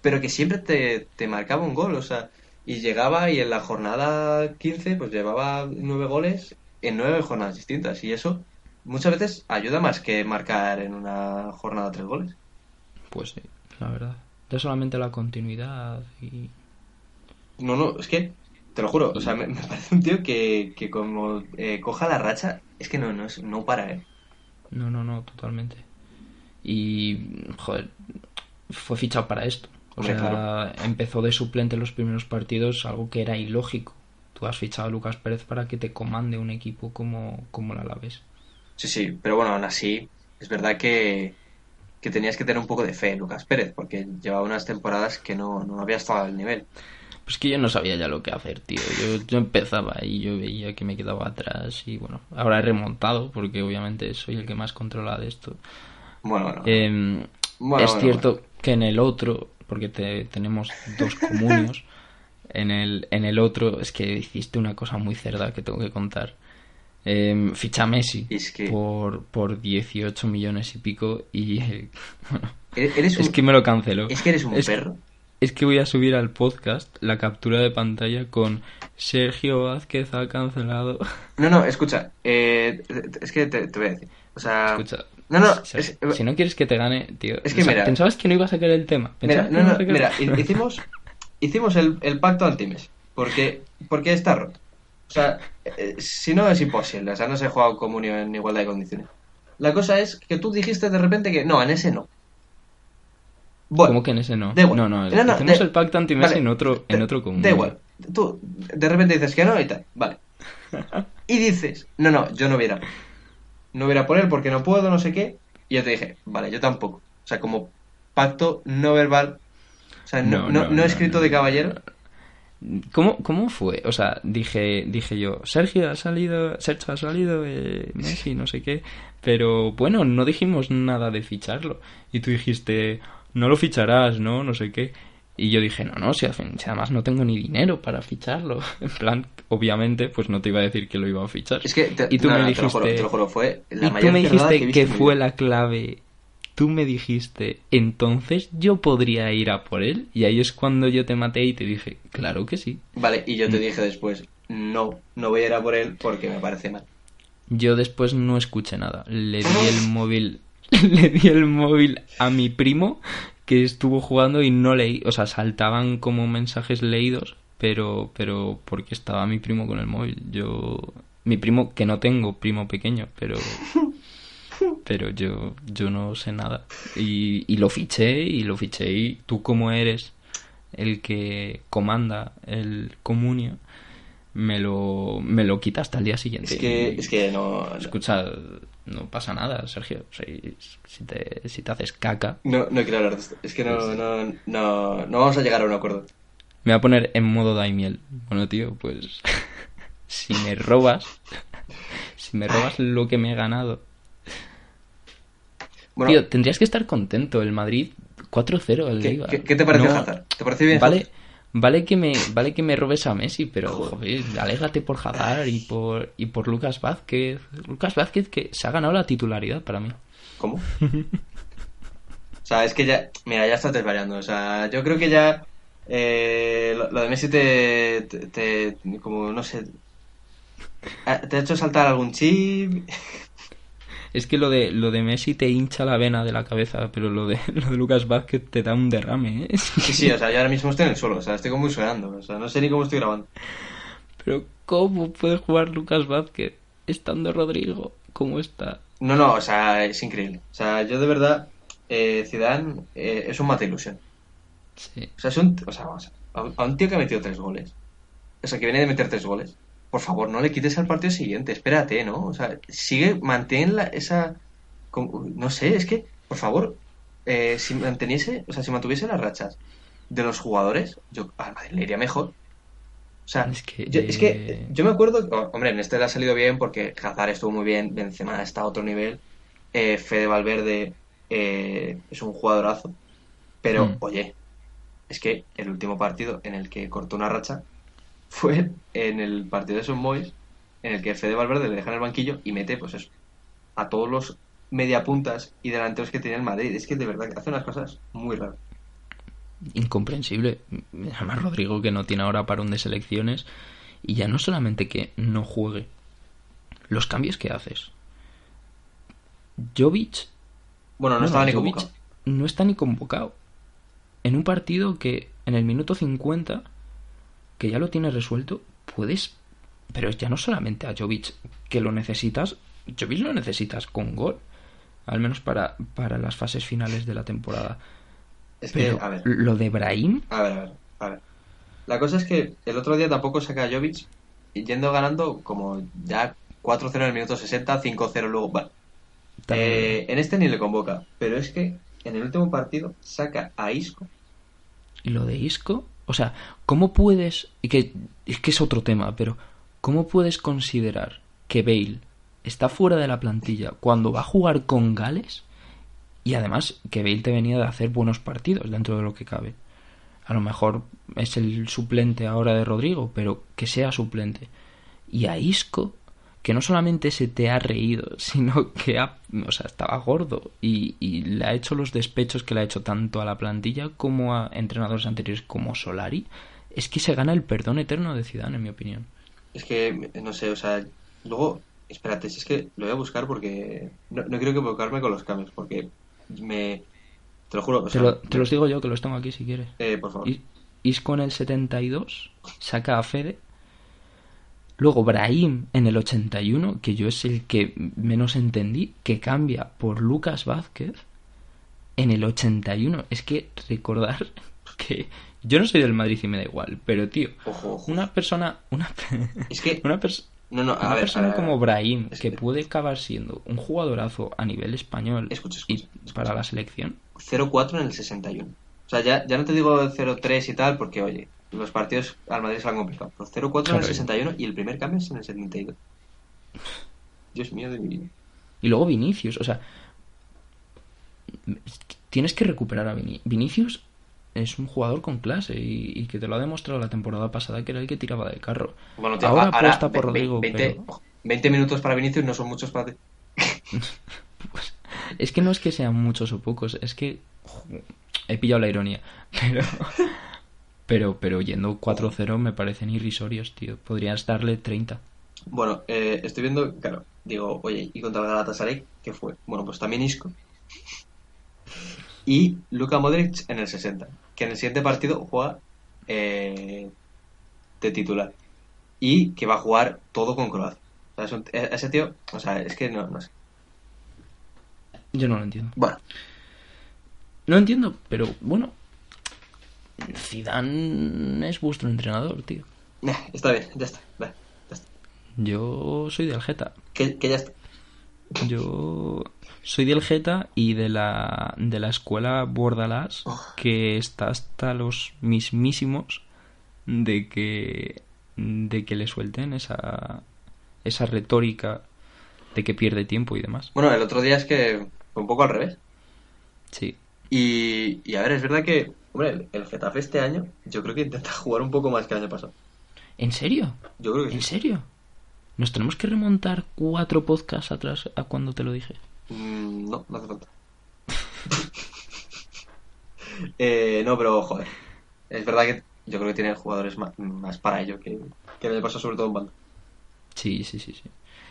pero que siempre te, te marcaba un gol. O sea, y llegaba y en la jornada 15 pues llevaba nueve goles en nueve jornadas distintas. Y eso muchas veces ayuda más que marcar en una jornada tres goles. Pues sí, la verdad. Ya solamente la continuidad y... No, no, es que, te lo juro, o sea, me, *laughs* me parece un tío que, que como eh, coja la racha, es que no, no, es, no para, ¿eh? No, no, no, totalmente. Y, joder, fue fichado para esto. O sea, claro. empezó de suplente en los primeros partidos, algo que era ilógico. Tú has fichado a Lucas Pérez para que te comande un equipo como, como el Alavés. Sí, sí, pero bueno, aún así, es verdad que, que tenías que tener un poco de fe en Lucas Pérez, porque llevaba unas temporadas que no, no había estado al nivel. Pues que yo no sabía ya lo que hacer, tío. Yo, yo empezaba y yo veía que me quedaba atrás y bueno, ahora he remontado porque obviamente soy el que más controla de esto. Bueno, bueno. Bueno, es bueno, cierto bueno. que en el otro, porque te- tenemos dos comunios, *laughs* en el, en el otro es que hiciste una cosa muy cerda que tengo que contar. Em, ficha a Messi Es que- por, por 18 millones y pico y eh, *laughs* bueno, Eres eres un, es que me lo canceló. es que eres un Es- perro. Es que voy a subir al podcast la captura de pantalla con Sergio Vázquez ha cancelado. *laughs* No, no, escucha, eh, es que te, te voy a decir. O sea, Escucha, no, no, o sea, es- si no quieres que te gane, tío. Es que o sea, mira- pensabas que no iba a sacar el tema. Mira, no, no, mira, hicimos, hicimos el, el pacto anti-Messi, porque, porque está roto. O sea, eh, si no es imposible, o sea, no se ha jugado comunio en igualdad de condiciones. La cosa es que tú dijiste de repente que no, en ese no. Bueno, ¿Cómo que en ese no? da igual. No, no, No, no, hicimos da- el pacto anti-Messi vale, en otro, en otro común. Da igual. Tú de repente dices que no y tal, vale. *laughs* Y dices, no, no, yo no voy a ir a por él. No voy a ir a por él porque no puedo, no sé qué. Y yo te dije, vale, yo tampoco. O sea, como pacto no verbal, o sea, no, No, no, no, no no, escrito no, de no. caballero. ¿Cómo, ¿Cómo fue? O sea, dije, dije yo, Sergio ha salido, Sergio ha salido, eh, Messi, no sé qué. Pero bueno, no dijimos nada de ficharlo. Y tú dijiste, no lo ficharás, ¿no? No sé qué. Y yo dije, no, no, si, además no tengo ni dinero para ficharlo. *laughs* En plan, obviamente, pues no te iba a decir que lo iba a fichar. Es que te, y tú no, me no, dijiste, te lo juro, te lo juro, fue la y tú me dijiste que, mi fue la clave. Tú me dijiste, entonces yo podría ir a por él. Y ahí es cuando yo te maté y te dije, claro que sí. Vale, y yo te Mm. dije después, no, no voy a ir a por él porque me parece mal. Yo después no escuché nada. Le di el *laughs* móvil, *laughs* le di el móvil a mi primo que estuvo jugando y no leí, o sea, saltaban como mensajes leídos, pero, pero porque estaba mi primo con el móvil. Yo, mi primo que no tengo, primo pequeño, pero, *laughs* pero yo, yo no sé nada. Y, y lo fiché y lo fiché y tú como eres el que comanda el comunio, me lo, me lo quitaste al día siguiente. Es que, es que no, no, Escucha, no pasa nada, Sergio. Si, si te, si te haces caca, no, no quiero hablar de esto. Es que no, Pues- no, no, no vamos a llegar a un acuerdo. me voy a poner en modo Daimiel. Bueno, tío, pues *laughs* si me robas, si me robas lo que me he ganado. Bueno, Tío, tendrías que estar contento. El Madrid 4-0 el ¿qué, qué- te parece No, Hazard? ¿Te parece bien Vale, Hazard? Vale que me, vale que me robes a Messi, pero Joder. alégrate por Hazard y por y por Lucas Vázquez. Lucas Vázquez que se ha ganado la titularidad para mí. ¿Cómo? *laughs* O sea, es que ya, mira, ya estás desvariando. O sea, yo creo que ya eh, lo, lo de Messi te, te, te- como, no sé, te ha hecho saltar algún chip. Es que lo de, lo de Messi te hincha la vena de la cabeza, pero lo de, *laughs* lo de Lucas Vázquez te da un derrame, ¿eh? Sí, sí, o sea, yo ahora mismo estoy en el suelo, o sea, estoy como sudando, o sea, no sé ni cómo estoy grabando. Pero ¿cómo puede jugar Lucas Vázquez estando Rodrigo? ¿Cómo está? No, no, o sea, es increíble. O sea, yo de verdad, eh, Zidane eh, es un mata ilusión. Sí. O sea, es un, o sea, vamos, a, a un tío que ha metido tres goles. O sea, que viene de meter tres goles. Por favor, no le quites al partido siguiente, espérate, ¿no? O sea, sigue, mantén la, esa, no sé, es que, por favor, eh, si manteniese, o sea, si mantuviese las rachas de los jugadores, yo al Madrid le iría mejor. O sea, Es que, yo, es que yo me acuerdo, oh, hombre, en este le ha salido bien porque Hazard estuvo muy bien, Benzema está a otro nivel, eh, Fede Valverde eh, es un jugadorazo, pero Mm. oye, es que el último partido en el que cortó una racha fue en el partido de Son Boys, en el que Fede Valverde le deja en el banquillo y mete, pues eso, a todos los mediapuntas y delanteros que tenía el Madrid. Es que de verdad que hace unas cosas muy raras. incomprensible. Además, Rodrigo que no tiene ahora parón de selecciones. Y ya no solamente que no juegue, los cambios que haces. Jovic Bueno, no, no, estaba ni convocado. no está ni convocado. En un partido que en el minuto 50, que ya lo tienes resuelto, puedes... Pero ya no solamente a Jovic, que lo necesitas, Jovic lo necesitas con gol. Al menos para, para las fases finales de la temporada. Es que, Pero a ver, lo de Brahim, a ver, a ver, a ver. La cosa es que el otro día tampoco saca a Jovic yendo ganando como ya 4-0 en el minuto 60, 5-0 luego. También- eh, en este ni le convoca, pero es que en el último partido saca a Isco. Y lo de Isco, o sea, ¿cómo puedes, y que es que es otro tema, pero ¿cómo puedes considerar que Bale está fuera de la plantilla cuando va a jugar con Gales? Y además que Bale te venía de hacer buenos partidos dentro de lo que cabe. A lo mejor es el suplente ahora de Rodrigo, pero que sea suplente. Y a Isco, que no solamente se te ha reído, *laughs* sino que ha, o sea, estaba gordo y, y le ha hecho los despechos que le ha hecho tanto a la plantilla como a entrenadores anteriores como Solari, es que se gana el perdón eterno de Zidane, en mi opinión. Es que, no sé, o sea, luego, espérate, si es que lo voy a buscar porque no, no quiero equivocarme con los cambios, porque me... Te lo juro, o Te, sea, lo- te los digo yo, que los tengo aquí si quieres. eh, por favor. I- Isco en el 72 saca a Fede. Luego Brahim en el 81, que yo es el que menos entendí, que cambia por Lucas Vázquez en el 81. Es que recordar *laughs* que yo no soy del Madrid y me da igual, pero tío, Ojo, ojo. una persona, una, *laughs* Es que, una, pers- no, no, a una ver, persona a ver, como Brahim, Es que que- puede acabar siendo un jugadorazo a nivel español Escucha, y escucha, escucha. para la selección, 0-4 en el 61. O sea, ya, ya no te digo 0-3 y tal, porque, oye, los partidos al Madrid se han complicado. Pero 0-4 en el 61 y el primer cambio es en el 72. Dios mío de mi vida. Y luego Vinicius, o sea, tienes que recuperar a Vini- Vinicius. Es un jugador con clase y, y que te lo ha demostrado la temporada pasada que era el que tiraba del carro. Bueno, tío, Ahora ahora, apuesta por ve- ve- Rodrigo, 20, pero- ojo, 20 minutos para Vinicius no son muchos para ti. *laughs* Es que no es que sean muchos o pocos, es que he pillado la ironía, *laughs* pero pero pero yendo 4-0 me parecen irrisorios, tío. Podrías darle 30. Bueno, eh, estoy viendo, claro, digo, oye, ¿y contra el Galatasaray qué fue? Bueno, pues también Isco. Y Luka Modric en el 60, que en el siguiente partido juega eh, de titular. Y que va a jugar todo con Croacia. O sea, es un- e- ese tío, o sea, es que no, no sé. Yo no lo entiendo. Bueno, No entiendo, pero bueno, Zidane es vuestro entrenador, tío. está bien, ya está. va, ya está. Yo soy del Geta. Que, que ya está. Yo soy del Geta y de la, de la escuela Bordalás, Oh. que está hasta los mismísimos de que, de que le suelten esa, esa retórica de que pierde tiempo y demás. Bueno, el otro día es que fue un poco al revés. Sí. Y, y a ver, es verdad que, hombre, el, el Getafe este año, yo creo que intenta *laughs* jugar un poco más que el año pasado. ¿En serio? Yo creo que ¿En sí. serio? ¿Nos tenemos que remontar cuatro podcasts atrás a cuando te lo dije? Mm, no, no hace falta. *laughs* Eh, no, pero joder. Es verdad que yo creo que tiene jugadores más, más para ello que, que le pasa sobre todo en banda. Sí, sí, sí, sí.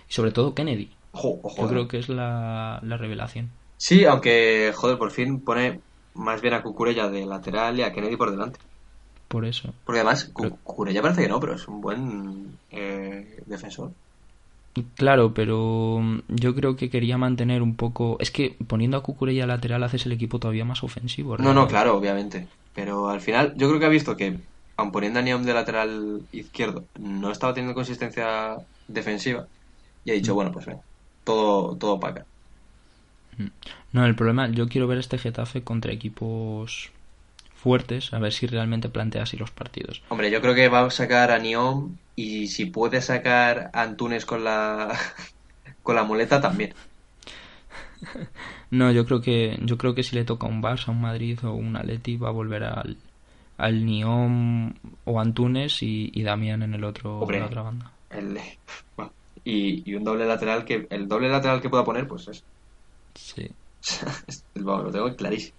Y sobre todo Kennedy. Ojo, ojo. Yo eh. creo que es la, la revelación. Sí, aunque, joder, por fin pone más bien a Cucurella de lateral y a Kennedy por delante. Por eso. Porque además, Pero- Cucurella parece que no, pero es un buen eh, defensor. Claro, pero mm, yo creo que quería mantener un poco. Es que poniendo a Cucurella lateral haces el equipo todavía más ofensivo. No, no, claro, obviamente. Pero al final, yo creo que ha visto que, aun poniendo a Neom de lateral izquierdo, no estaba teniendo consistencia defensiva. Y ha dicho, bueno, pues venga, todo, todo para acá. No, el problema, yo quiero ver este Getafe contra equipos fuertes, a ver si realmente plantea así los partidos. Hombre, yo creo que va a sacar a Neom y si puede sacar a Antunes con la, *laughs* con la muleta también. *laughs* No, yo creo que yo creo que si le toca un Barça, un Madrid o un Atleti va a volver al al Niom o Antunes y, y Damián en el otro Hombre. en la otra banda. El, bueno, *laughs* y, y un doble lateral que el doble lateral que pueda poner, pues es, Sí. *laughs* vamos, lo tengo clarísimo.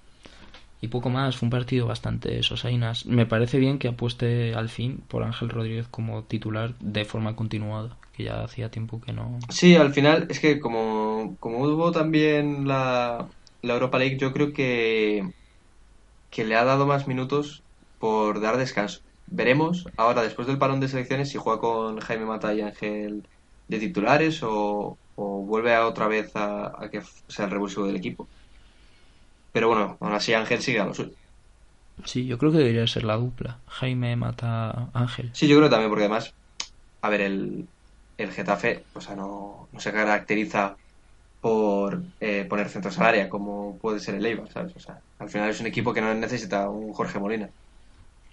Y poco más, fue un partido bastante sosainas. Me parece bien que apueste al fin por Ángel Rodríguez como titular de forma continuada, que ya hacía tiempo que no. Sí, al final es que como, como hubo también la, la Europa League, yo creo que, que le ha dado más minutos por dar descanso. Veremos ahora, después del parón de selecciones, si juega con Jaime Mata y Ángel de titulares o, o vuelve a otra vez a, a que sea el revulsivo del equipo. Pero bueno, aún así Ángel sigue a lo suyo. Sí, yo creo que debería ser la dupla. Jaime mata Ángel. Sí, yo creo también, porque además, a ver, el, el Getafe, o sea, no, no se caracteriza por eh, poner centros al área, como puede ser el Eibar, ¿sabes? O sea, al final es un equipo que no necesita un Jorge Molina.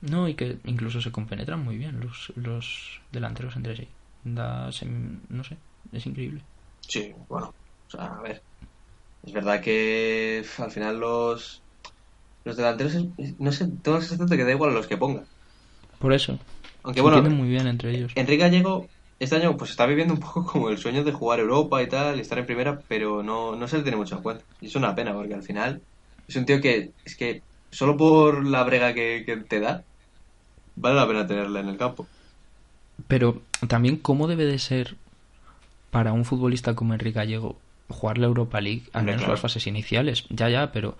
No, y que incluso se compenetran muy bien los, los delanteros entre sí. Da, sem- no sé, es increíble. Sí, bueno, o sea, a ver. Es verdad que al final los, los delanteros, no sé, tengo la sensación de que da igual a los que ponga. Por eso, Aunque se bueno, entienden muy bien entre ellos. Enrique Gallego este año pues está viviendo un poco *laughs* como el sueño de jugar Europa y tal, y estar en primera, pero no, no se le tiene mucho en cuenta. Y es una pena porque al final es un tío que es que solo por la brega que, que te da, vale la pena tenerla en el campo. Pero también, ¿cómo debe de ser para un futbolista como Enrique Gallego jugar la Europa League, al menos claro. las fases iniciales? Ya, ya, pero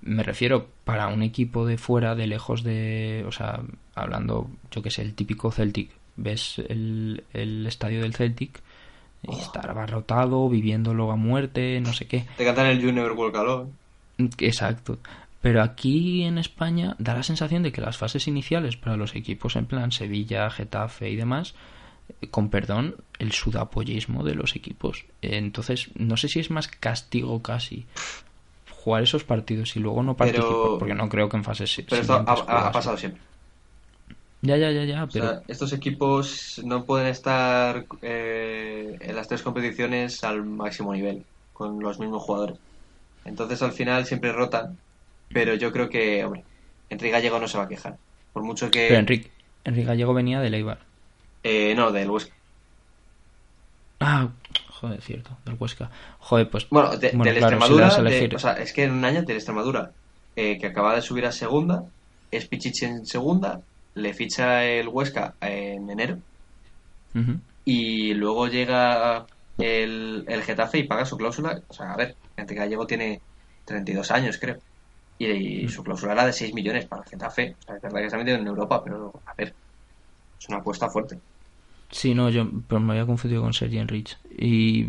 me refiero para un equipo de fuera, de lejos de. O sea, hablando, yo que sé, el típico Celtic. Ves el, el estadio del Celtic y estar abarrotado, viviéndolo a muerte, no sé qué. Te cantan el Junior World Calor. Exacto. Pero aquí en España da la sensación de que las fases iniciales para los equipos en plan Sevilla, Getafe y demás, con perdón, el sudapollismo de los equipos. Entonces, no sé si es más castigo casi jugar esos partidos y luego no Pero- participar, porque no creo que en fases Pero esto ha, pasado siempre. Ya, ya, ya, ya, O pero sea, estos equipos no pueden estar eh, en las tres competiciones al máximo nivel, con los mismos jugadores. Entonces al final siempre rotan, pero yo creo que, hombre, Enrique Gallego no se va a quejar. Por mucho que... pero Enrique, Enrique Gallego venía de Leibar. Eh, no, del Huesca. Ah, joder, cierto, del Huesca. Joder, pues Bueno, de- Bueno, del claro, Extremadura, de- o sea, es que en un año del Extremadura, eh, que acaba de subir a segunda, es Pichichi en segunda, le ficha el Huesca en enero, y luego llega el, el Getafe y paga su cláusula. O sea, a ver, Enrique Gallego tiene 32 años, creo. Y, y su cláusula era de 6 millones para el Getafe. O sea, es verdad que está metido en Europa, pero a ver, es una apuesta fuerte. Sí, no, yo pero me había confundido con Sergi Enrich. Y.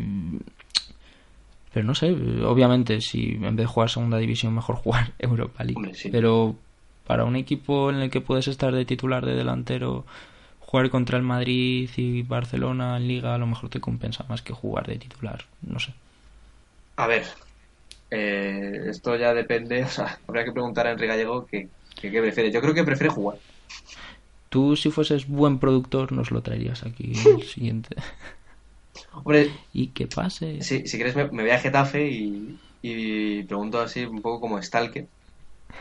Pero no sé, obviamente, si en vez de jugar segunda división, mejor *laughs* jugar Europa League. Hombre, sí. Pero para un equipo en el que puedes estar de titular de delantero, jugar contra el Madrid y Barcelona en Liga, a lo mejor te compensa más que jugar de titular. No sé. A ver, eh, esto ya depende. *laughs* O sea, habría que preguntar a Enrique Gallego qué qué- qué prefiere. Yo creo que prefiere jugar. Tú, si fueses buen productor, nos lo traerías aquí *laughs* el siguiente. Hombre, y que pase. si, si quieres, me, me voy a Getafe y, y pregunto así un poco como Stalker,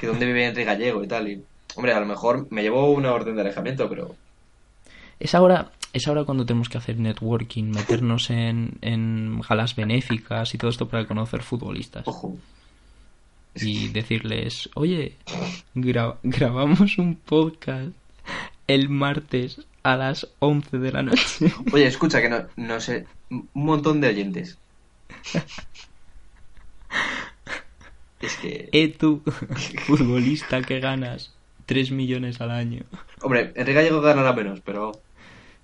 que dónde vive Enrique Gallego y tal. Y, hombre, a lo mejor me llevo una orden de alejamiento, pero Es ahora, es ahora cuando tenemos que hacer networking, meternos en, en galas benéficas y todo esto para conocer futbolistas. Ojo. Y decirles, oye, gra- grabamos un podcast el martes a las 11 de la noche. *laughs* Oye, escucha, que no, no sé, un montón de oyentes. Es que, *laughs* Eh, tú, *laughs* futbolista que ganas 3 millones al año. hombre, Enrique Gallego ganará menos, pero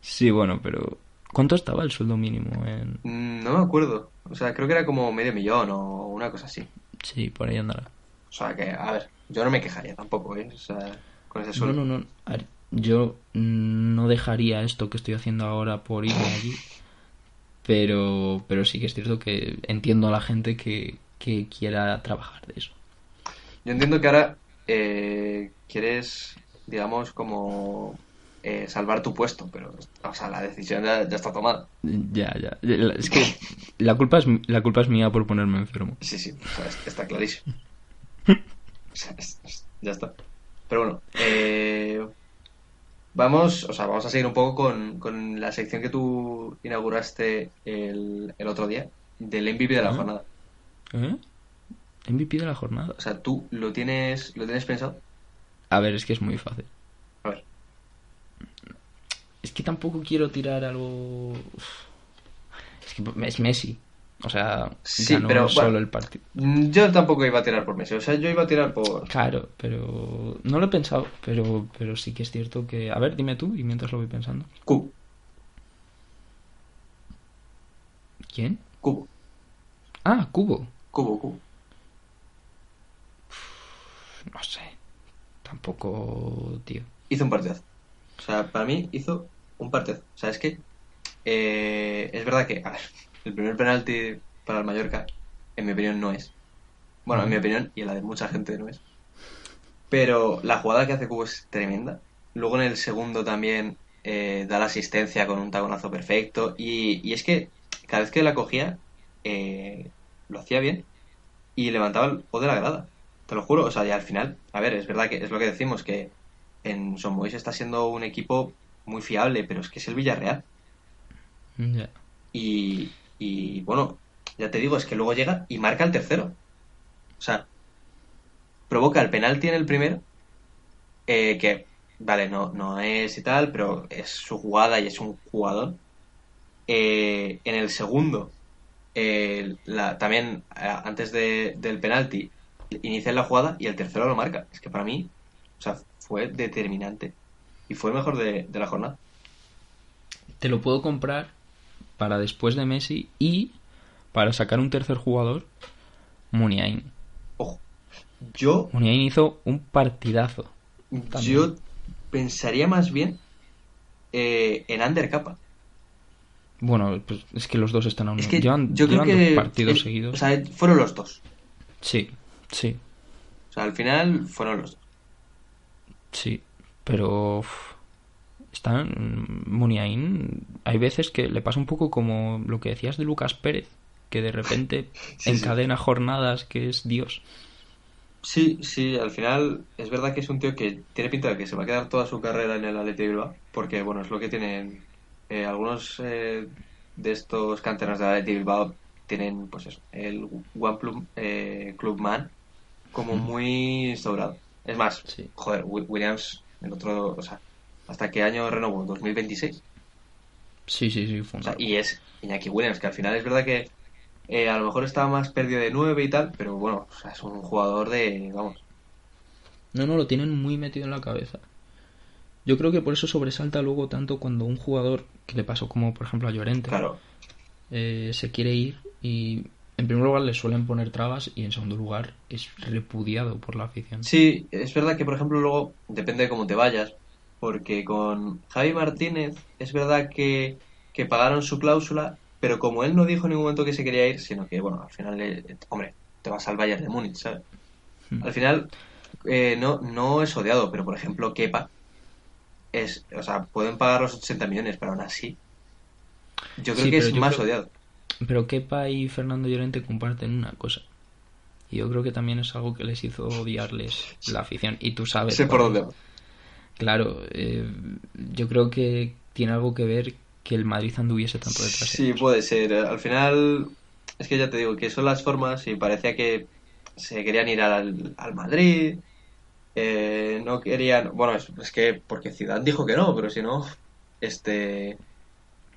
Sí, bueno, pero ¿cuánto estaba el sueldo mínimo en...? mm, no me acuerdo. O sea, creo que era como medio millón o una cosa así. Sí, por ahí andará. O sea, que, a ver, yo no me quejaría tampoco, ¿eh? O sea, con ese No, sueldo. no, no. a ver, yo no dejaría esto que estoy haciendo ahora por irme allí. Pero, pero sí que es cierto que entiendo a la gente que, que quiera trabajar de eso. Yo entiendo que ahora eh, quieres, digamos, como eh, salvar tu puesto, pero, o sea, la decisión ya, ya está tomada. Ya, ya. Es que la culpa es, la culpa es mía por ponerme enfermo. Sí, sí, o sea, es- está clarísimo. *laughs* O sea, ya está. Pero bueno, eh, vamos, o sea, vamos a seguir un poco con, con la sección que tú inauguraste el, el otro día del MVP de la jornada. ¿Eh? MVP de la jornada. O sea, tú lo tienes, lo tienes pensado. A ver, es que es muy fácil. A ver, Es que tampoco quiero tirar algo. Es que es Messi. O sea, Sí, ganó pero, solo bueno. el partido. Yo tampoco iba a tirar por Messi, o sea, yo iba a tirar por, Claro, pero no lo he pensado, pero, pero sí que es cierto que... A ver, dime tú y mientras lo voy pensando. Cubo. ¿Quién? Cubo. Ah, Cubo. Cubo, cubo. No sé. Tampoco, tío. Hizo un partidazo. O sea, para mí hizo un partidazo. O sea, es que eh, es verdad que, a ver, el primer penalti para el Mallorca, en mi opinión, no es. Bueno, en mi opinión, y en la de mucha gente no es. Pero la jugada que hace Cubo es tremenda. Luego en el segundo también eh, da la asistencia con un taconazo perfecto. Y, y es que cada vez que la cogía, eh, lo hacía bien y levantaba el o de la grada. Te lo juro. O sea, y al final, a ver, es verdad que es lo que decimos, que en Son Boys está siendo un equipo muy fiable, pero es que es el Villarreal. Ya. Y, y bueno, ya te digo, es que luego llega y marca el tercero. O sea, provoca el penalti en el primero, eh, que, vale, no, no es y tal, pero es su jugada y es un jugador. Eh, en el segundo, eh, la, también eh, antes de- del penalti, inicia la jugada y el tercero lo marca. Es que para mí, o sea, fue determinante. Y fue el mejor de, de la jornada. Te lo puedo comprar para después de Messi y para sacar un tercer jugador, Muniain. Ojo, yo Muniain hizo un partidazo. También. Yo pensaría más bien eh, en Ander Capa. Bueno, pues es que los dos están a un... Es que llevan, yo creo llevan que dos partidos es- seguidos. O sea, fueron los dos. Sí, sí, O sea, al final fueron los dos. sí. Pero... están... Muniain... Hay veces que le pasa un poco como lo que decías de Lucas Pérez. Que de repente *laughs* Sí, sí. encadena jornadas que es Dios. Sí, sí, al final es verdad que es un tío que tiene pinta de que se va a quedar toda su carrera en el Athletic de Bilbao, porque bueno, es lo que tienen eh, algunos eh, de estos canteranos del Athletic de Bilbao tienen pues eso, el One Club, eh, Club Man como muy instaurado. Es más, Sí. joder, Wi- Williams, el otro, o sea, ¿hasta qué año renovó? ¿2026? Sí, sí, sí. fue O un sea, robo. y es Iñaki Williams, que al final es verdad que eh, a lo mejor estaba más perdido de 9 y tal, pero bueno, o sea, es un jugador de, vamos, No, no, lo tienen muy metido en la cabeza. Yo creo que por eso sobresalta luego tanto cuando un jugador, que le pasó como por ejemplo a Llorente, claro, eh, se quiere ir y en primer lugar le suelen poner trabas y en segundo lugar es repudiado por la afición. Sí, es verdad que, por ejemplo, luego depende de cómo te vayas, porque con Javi Martínez es verdad que, que pagaron su cláusula, pero como él no dijo en ningún momento que se quería ir, sino que, bueno, al final, le- hombre, te vas al Bayern de Múnich, ¿sabes? Hmm. Al final, eh, no, no es odiado, pero por ejemplo, Kepa es, o sea, pueden pagar los 80 millones, pero aún así, yo creo Sí, que es más creo- odiado. Pero Kepa y Fernando Llorente comparten una cosa. Y yo creo que también es algo que les hizo odiarles la afición. Y tú sabes. Sé por dónde. Claro, eh, yo creo que tiene algo que ver que el Madrid anduviese tanto detrás. Sí, puede ser. Al final, es que ya te digo que son las formas y parecía que se querían ir al, al Madrid. eh, no querían. Bueno, es, es que porque Ciudad dijo que no, pero si no, este.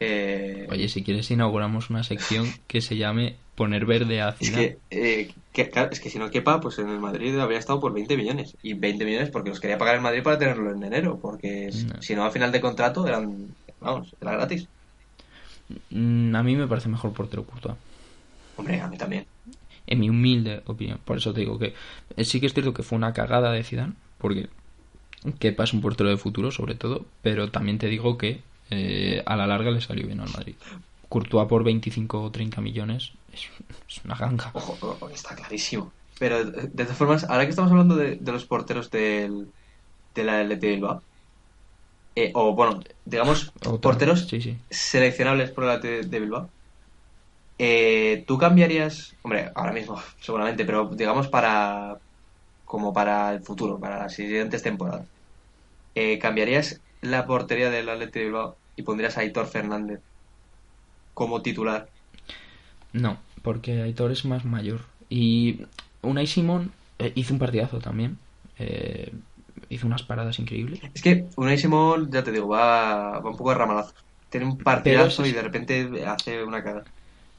Eh, Oye, si quieres inauguramos una sección que se llame Poner verde a Es Zidane. que, eh, que- claro, es que si no quepa, pues en el Madrid habría estado por 20 millones. Y 20 millones porque los quería pagar el Madrid para tenerlo en enero. Porque No. si no, a final de contrato eran. Vamos, era gratis. Mm, A mí me parece mejor portero Courtois. Hombre, a mí también. En mi humilde opinión. Por eso te digo que eh, sí que es cierto que fue una cagada de Zidane, porque Kepa es un portero de futuro, sobre todo, pero también te digo que eh, a la larga le salió bien al Madrid. Courtois por 25 o 30 millones es, es una ganga. Ojo, ojo, está clarísimo. Pero de todas formas, ahora que estamos hablando de, de los porteros del, de la LT Bilbao, eh, o bueno, digamos, porteros Sí, sí. seleccionables por la LT de Bilbao, eh, ¿tú cambiarías, hombre, ahora mismo seguramente, pero digamos para como para el futuro, para las siguientes temporadas, eh, ¿cambiarías la portería del Atleti de Bilbao y pondrías a Aitor Fernández como titular? No, porque Aitor es más mayor. Y Unai Simón eh, hizo un partidazo también. Eh, hizo unas paradas increíbles. Es que Unai Simón, ya te digo, va, va un poco de ramalazos. Tiene un partidazo es- y de repente hace una cagada.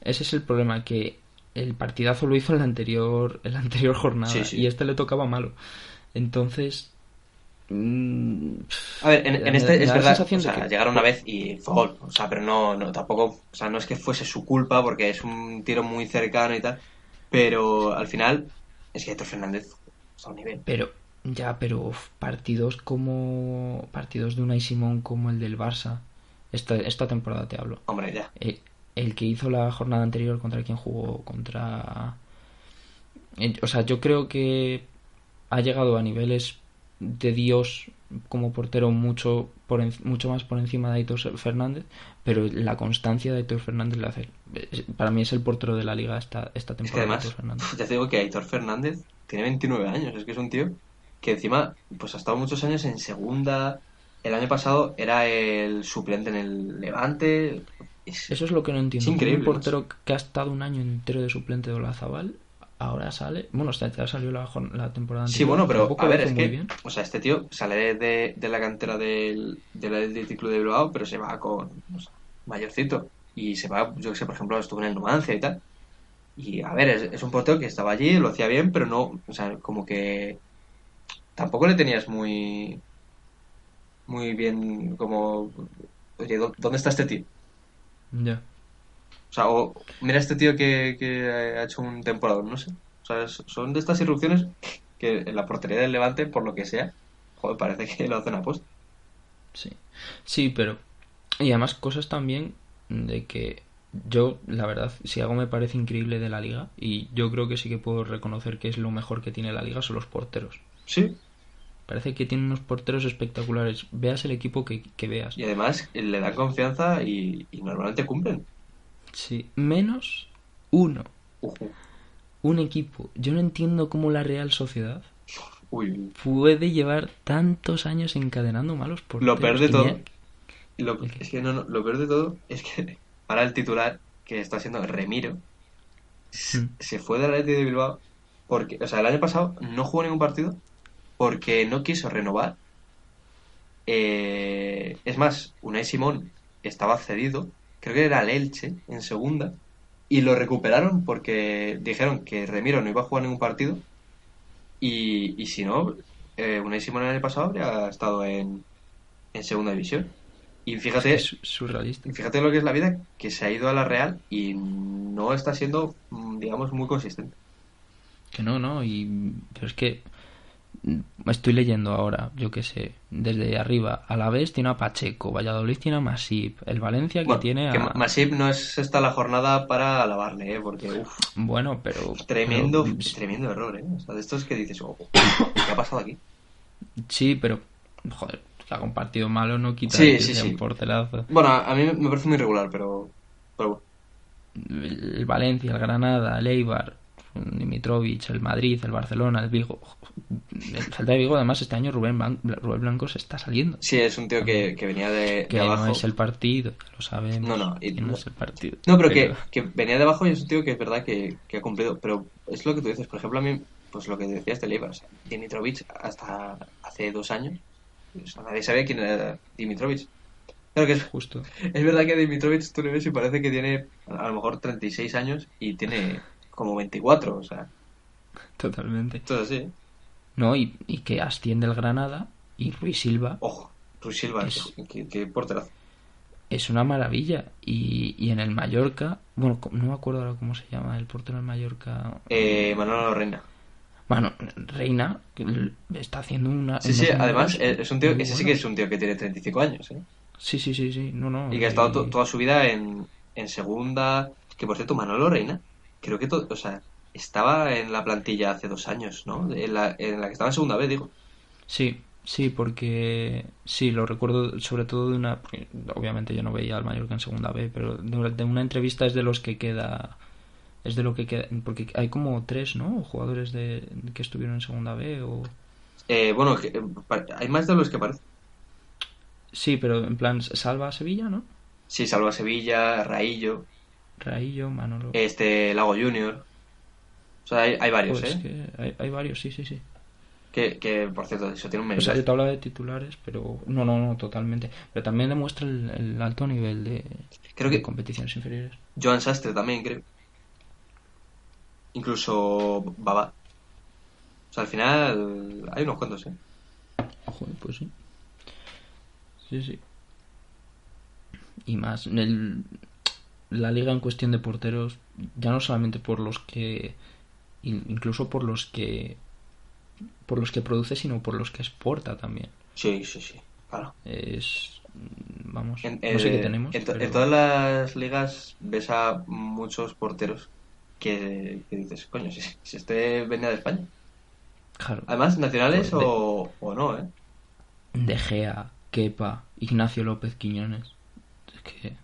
Ese es el problema, que el partidazo lo hizo en la anterior, en la anterior jornada Sí, sí. y este le tocaba malo. Entonces... mm, A ver, en, este me es verdad, o sea, que- llegaron una vez y fue gol. O sea, pero no, no, tampoco, o sea, no es que fuese su culpa porque es un tiro muy cercano y tal. Pero al final, es que Héctor Fernández está a un nivel. Pero, ya, pero uf, partidos como... Partidos de Unai Simón como el del Barça. Esta, esta temporada te hablo. Hombre, ya. Eh, el que hizo la jornada anterior contra quien jugó contra Eh, o sea yo creo que ha llegado a niveles de Dios como portero mucho por en- mucho más por encima de Aitor Fernández pero la constancia de Aitor Fernández le hace para mí es el portero de la liga esta, esta Es que temporada además, *laughs* ya te digo que Aitor Fernández tiene 29 años. Es que es un tío que encima, pues ha estado muchos años en segunda. El año pasado era el suplente en el Levante. Es- eso es lo que no entiendo Es increíble, un portero que ha estado un año entero de suplente de Olazabal ahora sale bueno hasta ya salió la, la temporada Sí, bueno, pero a ver, es que, bien. o sea, este tío sale de, de- la cantera del, del Athletic Club de Bilbao, pero se va con o sea, mayorcito. Y se va, yo que sé, por ejemplo, estuvo en el Numancia y tal. Y a ver, es, es un portero que estaba allí, lo hacía bien, pero no, o sea, como que tampoco le tenías muy, muy bien, como, oye, ¿dó- ¿dónde está este tío? ya O sea, o mira este tío que, que ha hecho un temporada, no sé. O sea, son de estas irrupciones que en la portería del Levante, por lo que sea, joder, parece que lo hacen a posta. Sí, sí, pero... Y además cosas también de que yo, la verdad, si algo me parece increíble de la liga, y yo creo que sí que puedo reconocer que es lo mejor que tiene la liga, son los porteros. Sí. Parece que tiene unos porteros espectaculares. Veas el equipo que, que veas. Y además le dan confianza y, y normalmente cumplen. Sí, menos uno. Un equipo. Yo no entiendo cómo la Real Sociedad Uy, puede llevar tantos años encadenando malos porteros. Lo peor de todo- lo, es que no, no, lo peor de todo es que *laughs* ahora el titular, que está siendo Remiro, se, Mm. se fue del Athletic de Bilbao porque, o sea, el año pasado no jugó ningún partido porque no quiso renovar. Eh, es más, Unai Simón estaba cedido, creo que era el Elche en segunda, y lo recuperaron porque dijeron que Remiro no iba a jugar ningún partido y, y si no, eh, Unai Simón el año pasado habría estado en, en segunda división. Y fíjate, Es surrealista. fíjate lo que es la vida, que se ha ido a la Real y no está siendo, mm, digamos, muy consistente. Que no, no, y pero es que estoy leyendo ahora, yo qué sé, desde arriba. A la vez tiene a Pacheco, Valladolid tiene a Masip, el Valencia que Bueno, tiene que a... Masip no es esta la jornada para alabarle, ¿eh? porque uf, Bueno, pero... tremendo, pero- tremendo error, ¿eh? O sea, de estos que dices, oh, ¿qué ha pasado aquí? Sí, pero... Joder, que haga un partido malo no quita Sí, que sí, sea sí. un porterazo. Bueno, a mí me parece muy regular, pero, pero bueno. El Valencia, el Granada, el Eibar... Dimitrovic, el Madrid, el Barcelona, el Vigo. El Celta de Vigo, además, este año Rubén, Blan- Rubén Blanco se está saliendo. Sí, es un tío que, que venía de, Que de abajo. no es el partido, lo sabemos. No, no, y- que no es el partido. No, pero que, que venía de abajo y es un tío que es verdad que, que ha cumplido. Pero es lo que tú dices, por ejemplo, a mí, pues lo que decías de Leibar, o sea, Dimitrovic hasta hace dos años, o sea, nadie sabía quién era Dimitrovic. Claro que es, Justo. *laughs* es verdad que Dimitrovic tú le ves y parece que tiene a lo mejor 36 años y tiene como 24, o sea, Totalmente. todo así. No, y, y que asciende el Granada y Ruiz Silva Ojo, Ruiz Silva, Es- que, que, es una maravilla. Y, y en el Mallorca, bueno, no me acuerdo ahora cómo se llama el portero del Mallorca. Eh, Manolo Reina. Bueno, Reina que está haciendo una. Sí, sí, además eh, es un tío, ese sí que es un tío que tiene 35 años, ¿eh? Sí, sí, sí, sí, no, no. Y que ha estado to- toda su vida en, en segunda. Que por cierto, Manolo Reina, creo que todo, o sea, estaba en la plantilla hace dos años, ¿no? En la, en la que estaba en segunda vez, digo. Sí, sí, porque sí, lo recuerdo sobre todo de una, porque obviamente yo no veía al Mallorca en segunda B, pero de, una entrevista es de los que queda, es de lo que queda, porque hay como tres, ¿no? Jugadores de que estuvieron en segunda B o Eh, bueno, eh, hay más de los que parece. sí, pero en plan Salva a Sevilla, ¿no? Sí, Salva Sevilla, Raillo, Raillo, Manolo. este Lago Junior. O sea, hay, hay varios, Pues ¿eh? que hay, hay varios, sí, sí, sí. Que, que, por cierto, eso tiene un O mérito. sea, yo te hablaba de titulares, pero no, no, no, totalmente. Pero también demuestra el, el alto nivel de, Creo de que competiciones inferiores. Joan Sastre también, creo. Incluso Baba. O sea, al final hay unos cuantos, ¿eh? Joder, pues sí. Sí, sí. Y más, el- la liga en cuestión de porteros, ya no solamente por los que, in- incluso por los que, por los que produce, sino por los que exporta también. Sí, sí, sí, claro. Es, vamos, En, no sé qué eh, tenemos. en to- pero- en todas las ligas ves a muchos porteros que, que dices, coño, si, si este venía de España. Claro, Además, nacionales Pues de- o, o no, ¿eh? De Gea, Kepa, Ignacio López Quiñones. Es que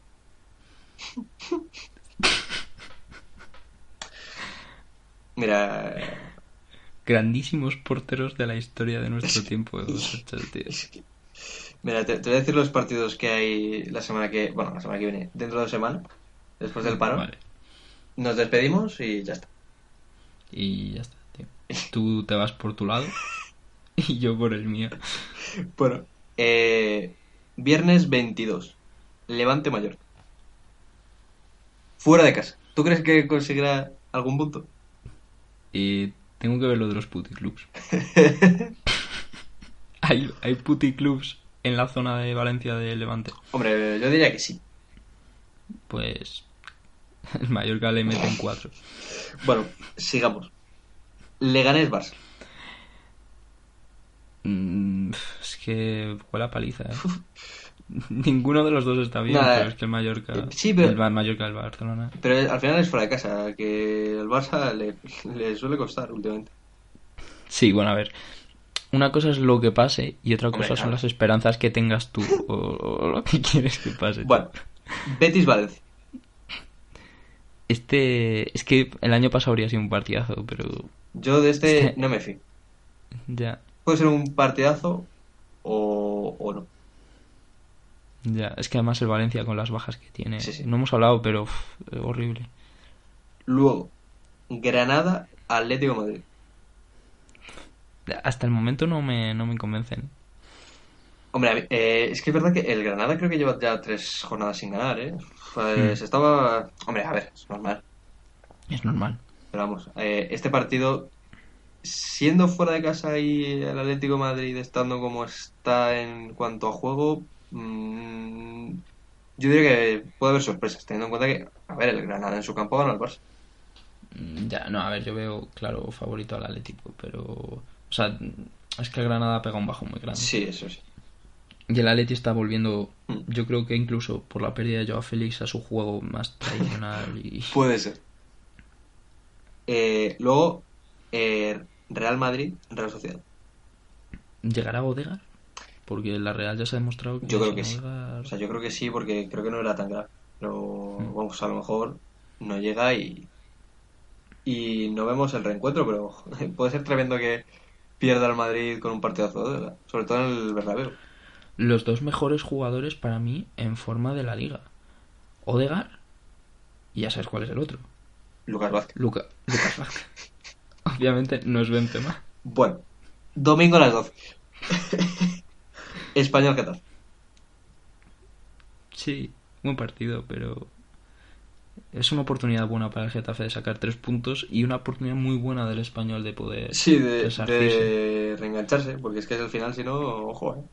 Mira, grandísimos porteros de la historia de nuestro tiempo. mira te, te voy a decir los partidos que hay la semana que, bueno, la semana que viene, dentro de dos semanas, después del paro. Vale. Nos despedimos y ya está. Y ya está, tío. Tú te vas por tu lado *laughs* y yo por el mío. Bueno, eh, viernes 22, Levante Mayor. Fuera de casa. ¿Tú crees que conseguirá algún punto? Y tengo que ver lo de los puticlubs. *laughs* *laughs* hay, hay puticlubs en la zona de Valencia de Levante. Hombre, yo diría que sí. Pues *laughs* el Mallorca le mete en cuatro. Bueno, sigamos. Leganés Barça. Mm, es que fue la paliza, ¿eh? *laughs* Ninguno de los dos está bien, Nada, pero es que el Mallorca... eh, sí, pero- El Mallorca del Barcelona. Pero al final es fuera de casa, que el Barça le, le suele costar últimamente. Sí, bueno, a ver. Una cosa es lo que pase y otra Hombre, cosa son claro. las esperanzas que tengas tú o, o lo que *laughs* quieres que pase. Bueno, Betis Valencia. Este. Es que el año pasado habría sido un partidazo, pero. Yo de este Este- no me fío. Ya. Puede ser un partidazo o, o no. Ya. Es que además el Valencia con las bajas que tiene. Sí, sí. No hemos hablado, pero. uf, horrible. Luego, Granada Atlético de Madrid. Hasta el momento no me, no me convencen. Hombre, eh, es que es verdad que el Granada creo que lleva ya tres jornadas sin ganar, ¿eh? Pues Hmm. estaba... Hombre, a ver, es normal. Es normal. Pero vamos, eh, este partido, siendo fuera de casa y el Atlético de Madrid estando como está en cuanto a juego, mm, yo diría que puede haber sorpresas, teniendo en cuenta que, a ver, el Granada en su campo gana al Barça. Mm, Ya, no, a ver, yo veo, claro, favorito al Atlético, pero. O sea, es que el Granada pega un bajo muy grande. Sí, eso sí. Y el Atleti está volviendo, Mm. yo creo que incluso por la pérdida de Joao Félix a su juego más tradicional y... *laughs* Puede ser. Eh, luego, eh, Real Madrid, Real Sociedad. ¿Llegará Odegaard? Porque la Real ya se ha demostrado que... Yo creo que sí. O sea, yo creo que sí, porque creo que no era tan grave. Pero, Mm. vamos, a lo mejor no llega y, y no vemos el reencuentro, pero puede ser tremendo que pierda el Madrid con un partidazo, ¿verdad? sobre todo en el Bernabéu. Los dos mejores jugadores para mí en forma de la liga. Odegar y ya sabes cuál es el otro. Lucas Vázquez. Luca, Lucas Vázquez. *laughs* Obviamente no es Benzema. Bueno, domingo a las 12. Español Getafe. Sí, buen partido, pero es una oportunidad buena para el Getafe de sacar tres puntos y una oportunidad muy buena del español de poder Sí, de, reengancharse, porque es que es el final, si no, ojo, ¿eh?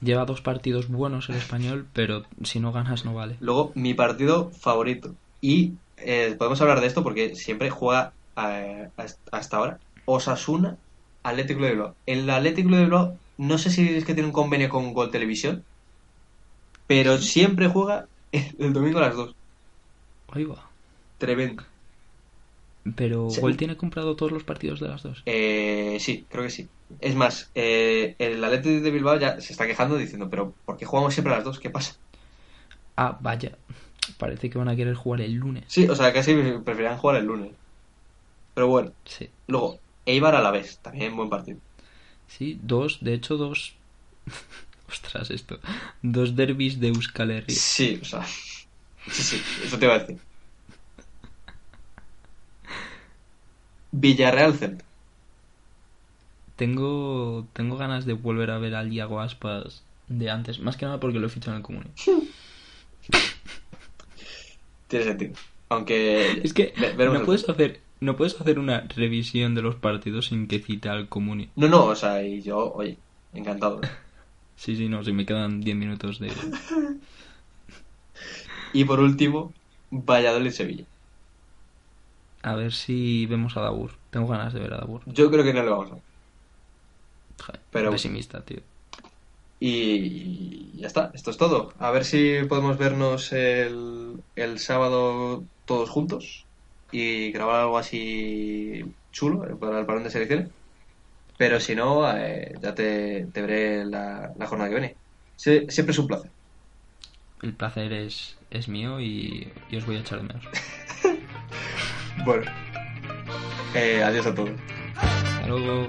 Lleva dos partidos buenos el español, pero si no ganas no vale. Luego, mi partido favorito. Y eh, podemos hablar de esto porque siempre juega eh, hasta- hasta ahora. Osasuna, Atlético de Bilbao. El Atlético de Bilbao, no sé si es que tiene un convenio con Gol Televisión, pero siempre juega el domingo a las 2. Ahí va. Tremendo. Pero Sí. Gol tiene comprado todos los partidos de las dos. Eh, sí, creo que sí. Es más, eh, el Atlético de Bilbao ya se está quejando diciendo, pero ¿por qué jugamos siempre a las 2? ¿Qué pasa? Ah, vaya. Parece que van a querer jugar el lunes. Sí, o sea, casi preferían jugar el lunes. Pero bueno, Sí. luego, Eibar a la vez, también buen partido. Sí, dos, de hecho dos... *laughs* Ostras, esto. Dos derbis de Euskal Herria. Sí, o sea. Sí, sí, eso te iba a decir. Villarreal Celta. Tengo, tengo ganas de volver a ver al Iago Aspas de antes. Más que nada porque lo he fichado en el Comuni. *laughs* Tiene sentido. Aunque. Es que ve- no puedes hacer no puedes hacer una revisión de los partidos sin que cite al Comuni. No, no, o sea, y yo, oye, encantado. *laughs* Sí, sí, no, si me quedan 10 minutos de... *laughs* Y por último, Valladolid-Sevilla. A ver si vemos a Dabur. Tengo ganas de ver a Dabur. Yo creo que no le vamos a ver. Joder, Pero- Pesimista, tío. Y ya está, esto es todo. A ver si podemos vernos el, el sábado todos juntos y grabar algo así chulo eh, para el parón de selecciones. Pero si no, eh, ya te, te veré la, la jornada que viene. Sie- siempre es un placer. El placer es, es mío y, y os voy a echar de menos. *laughs* Bueno, eh, adiós a todos. Hasta luego.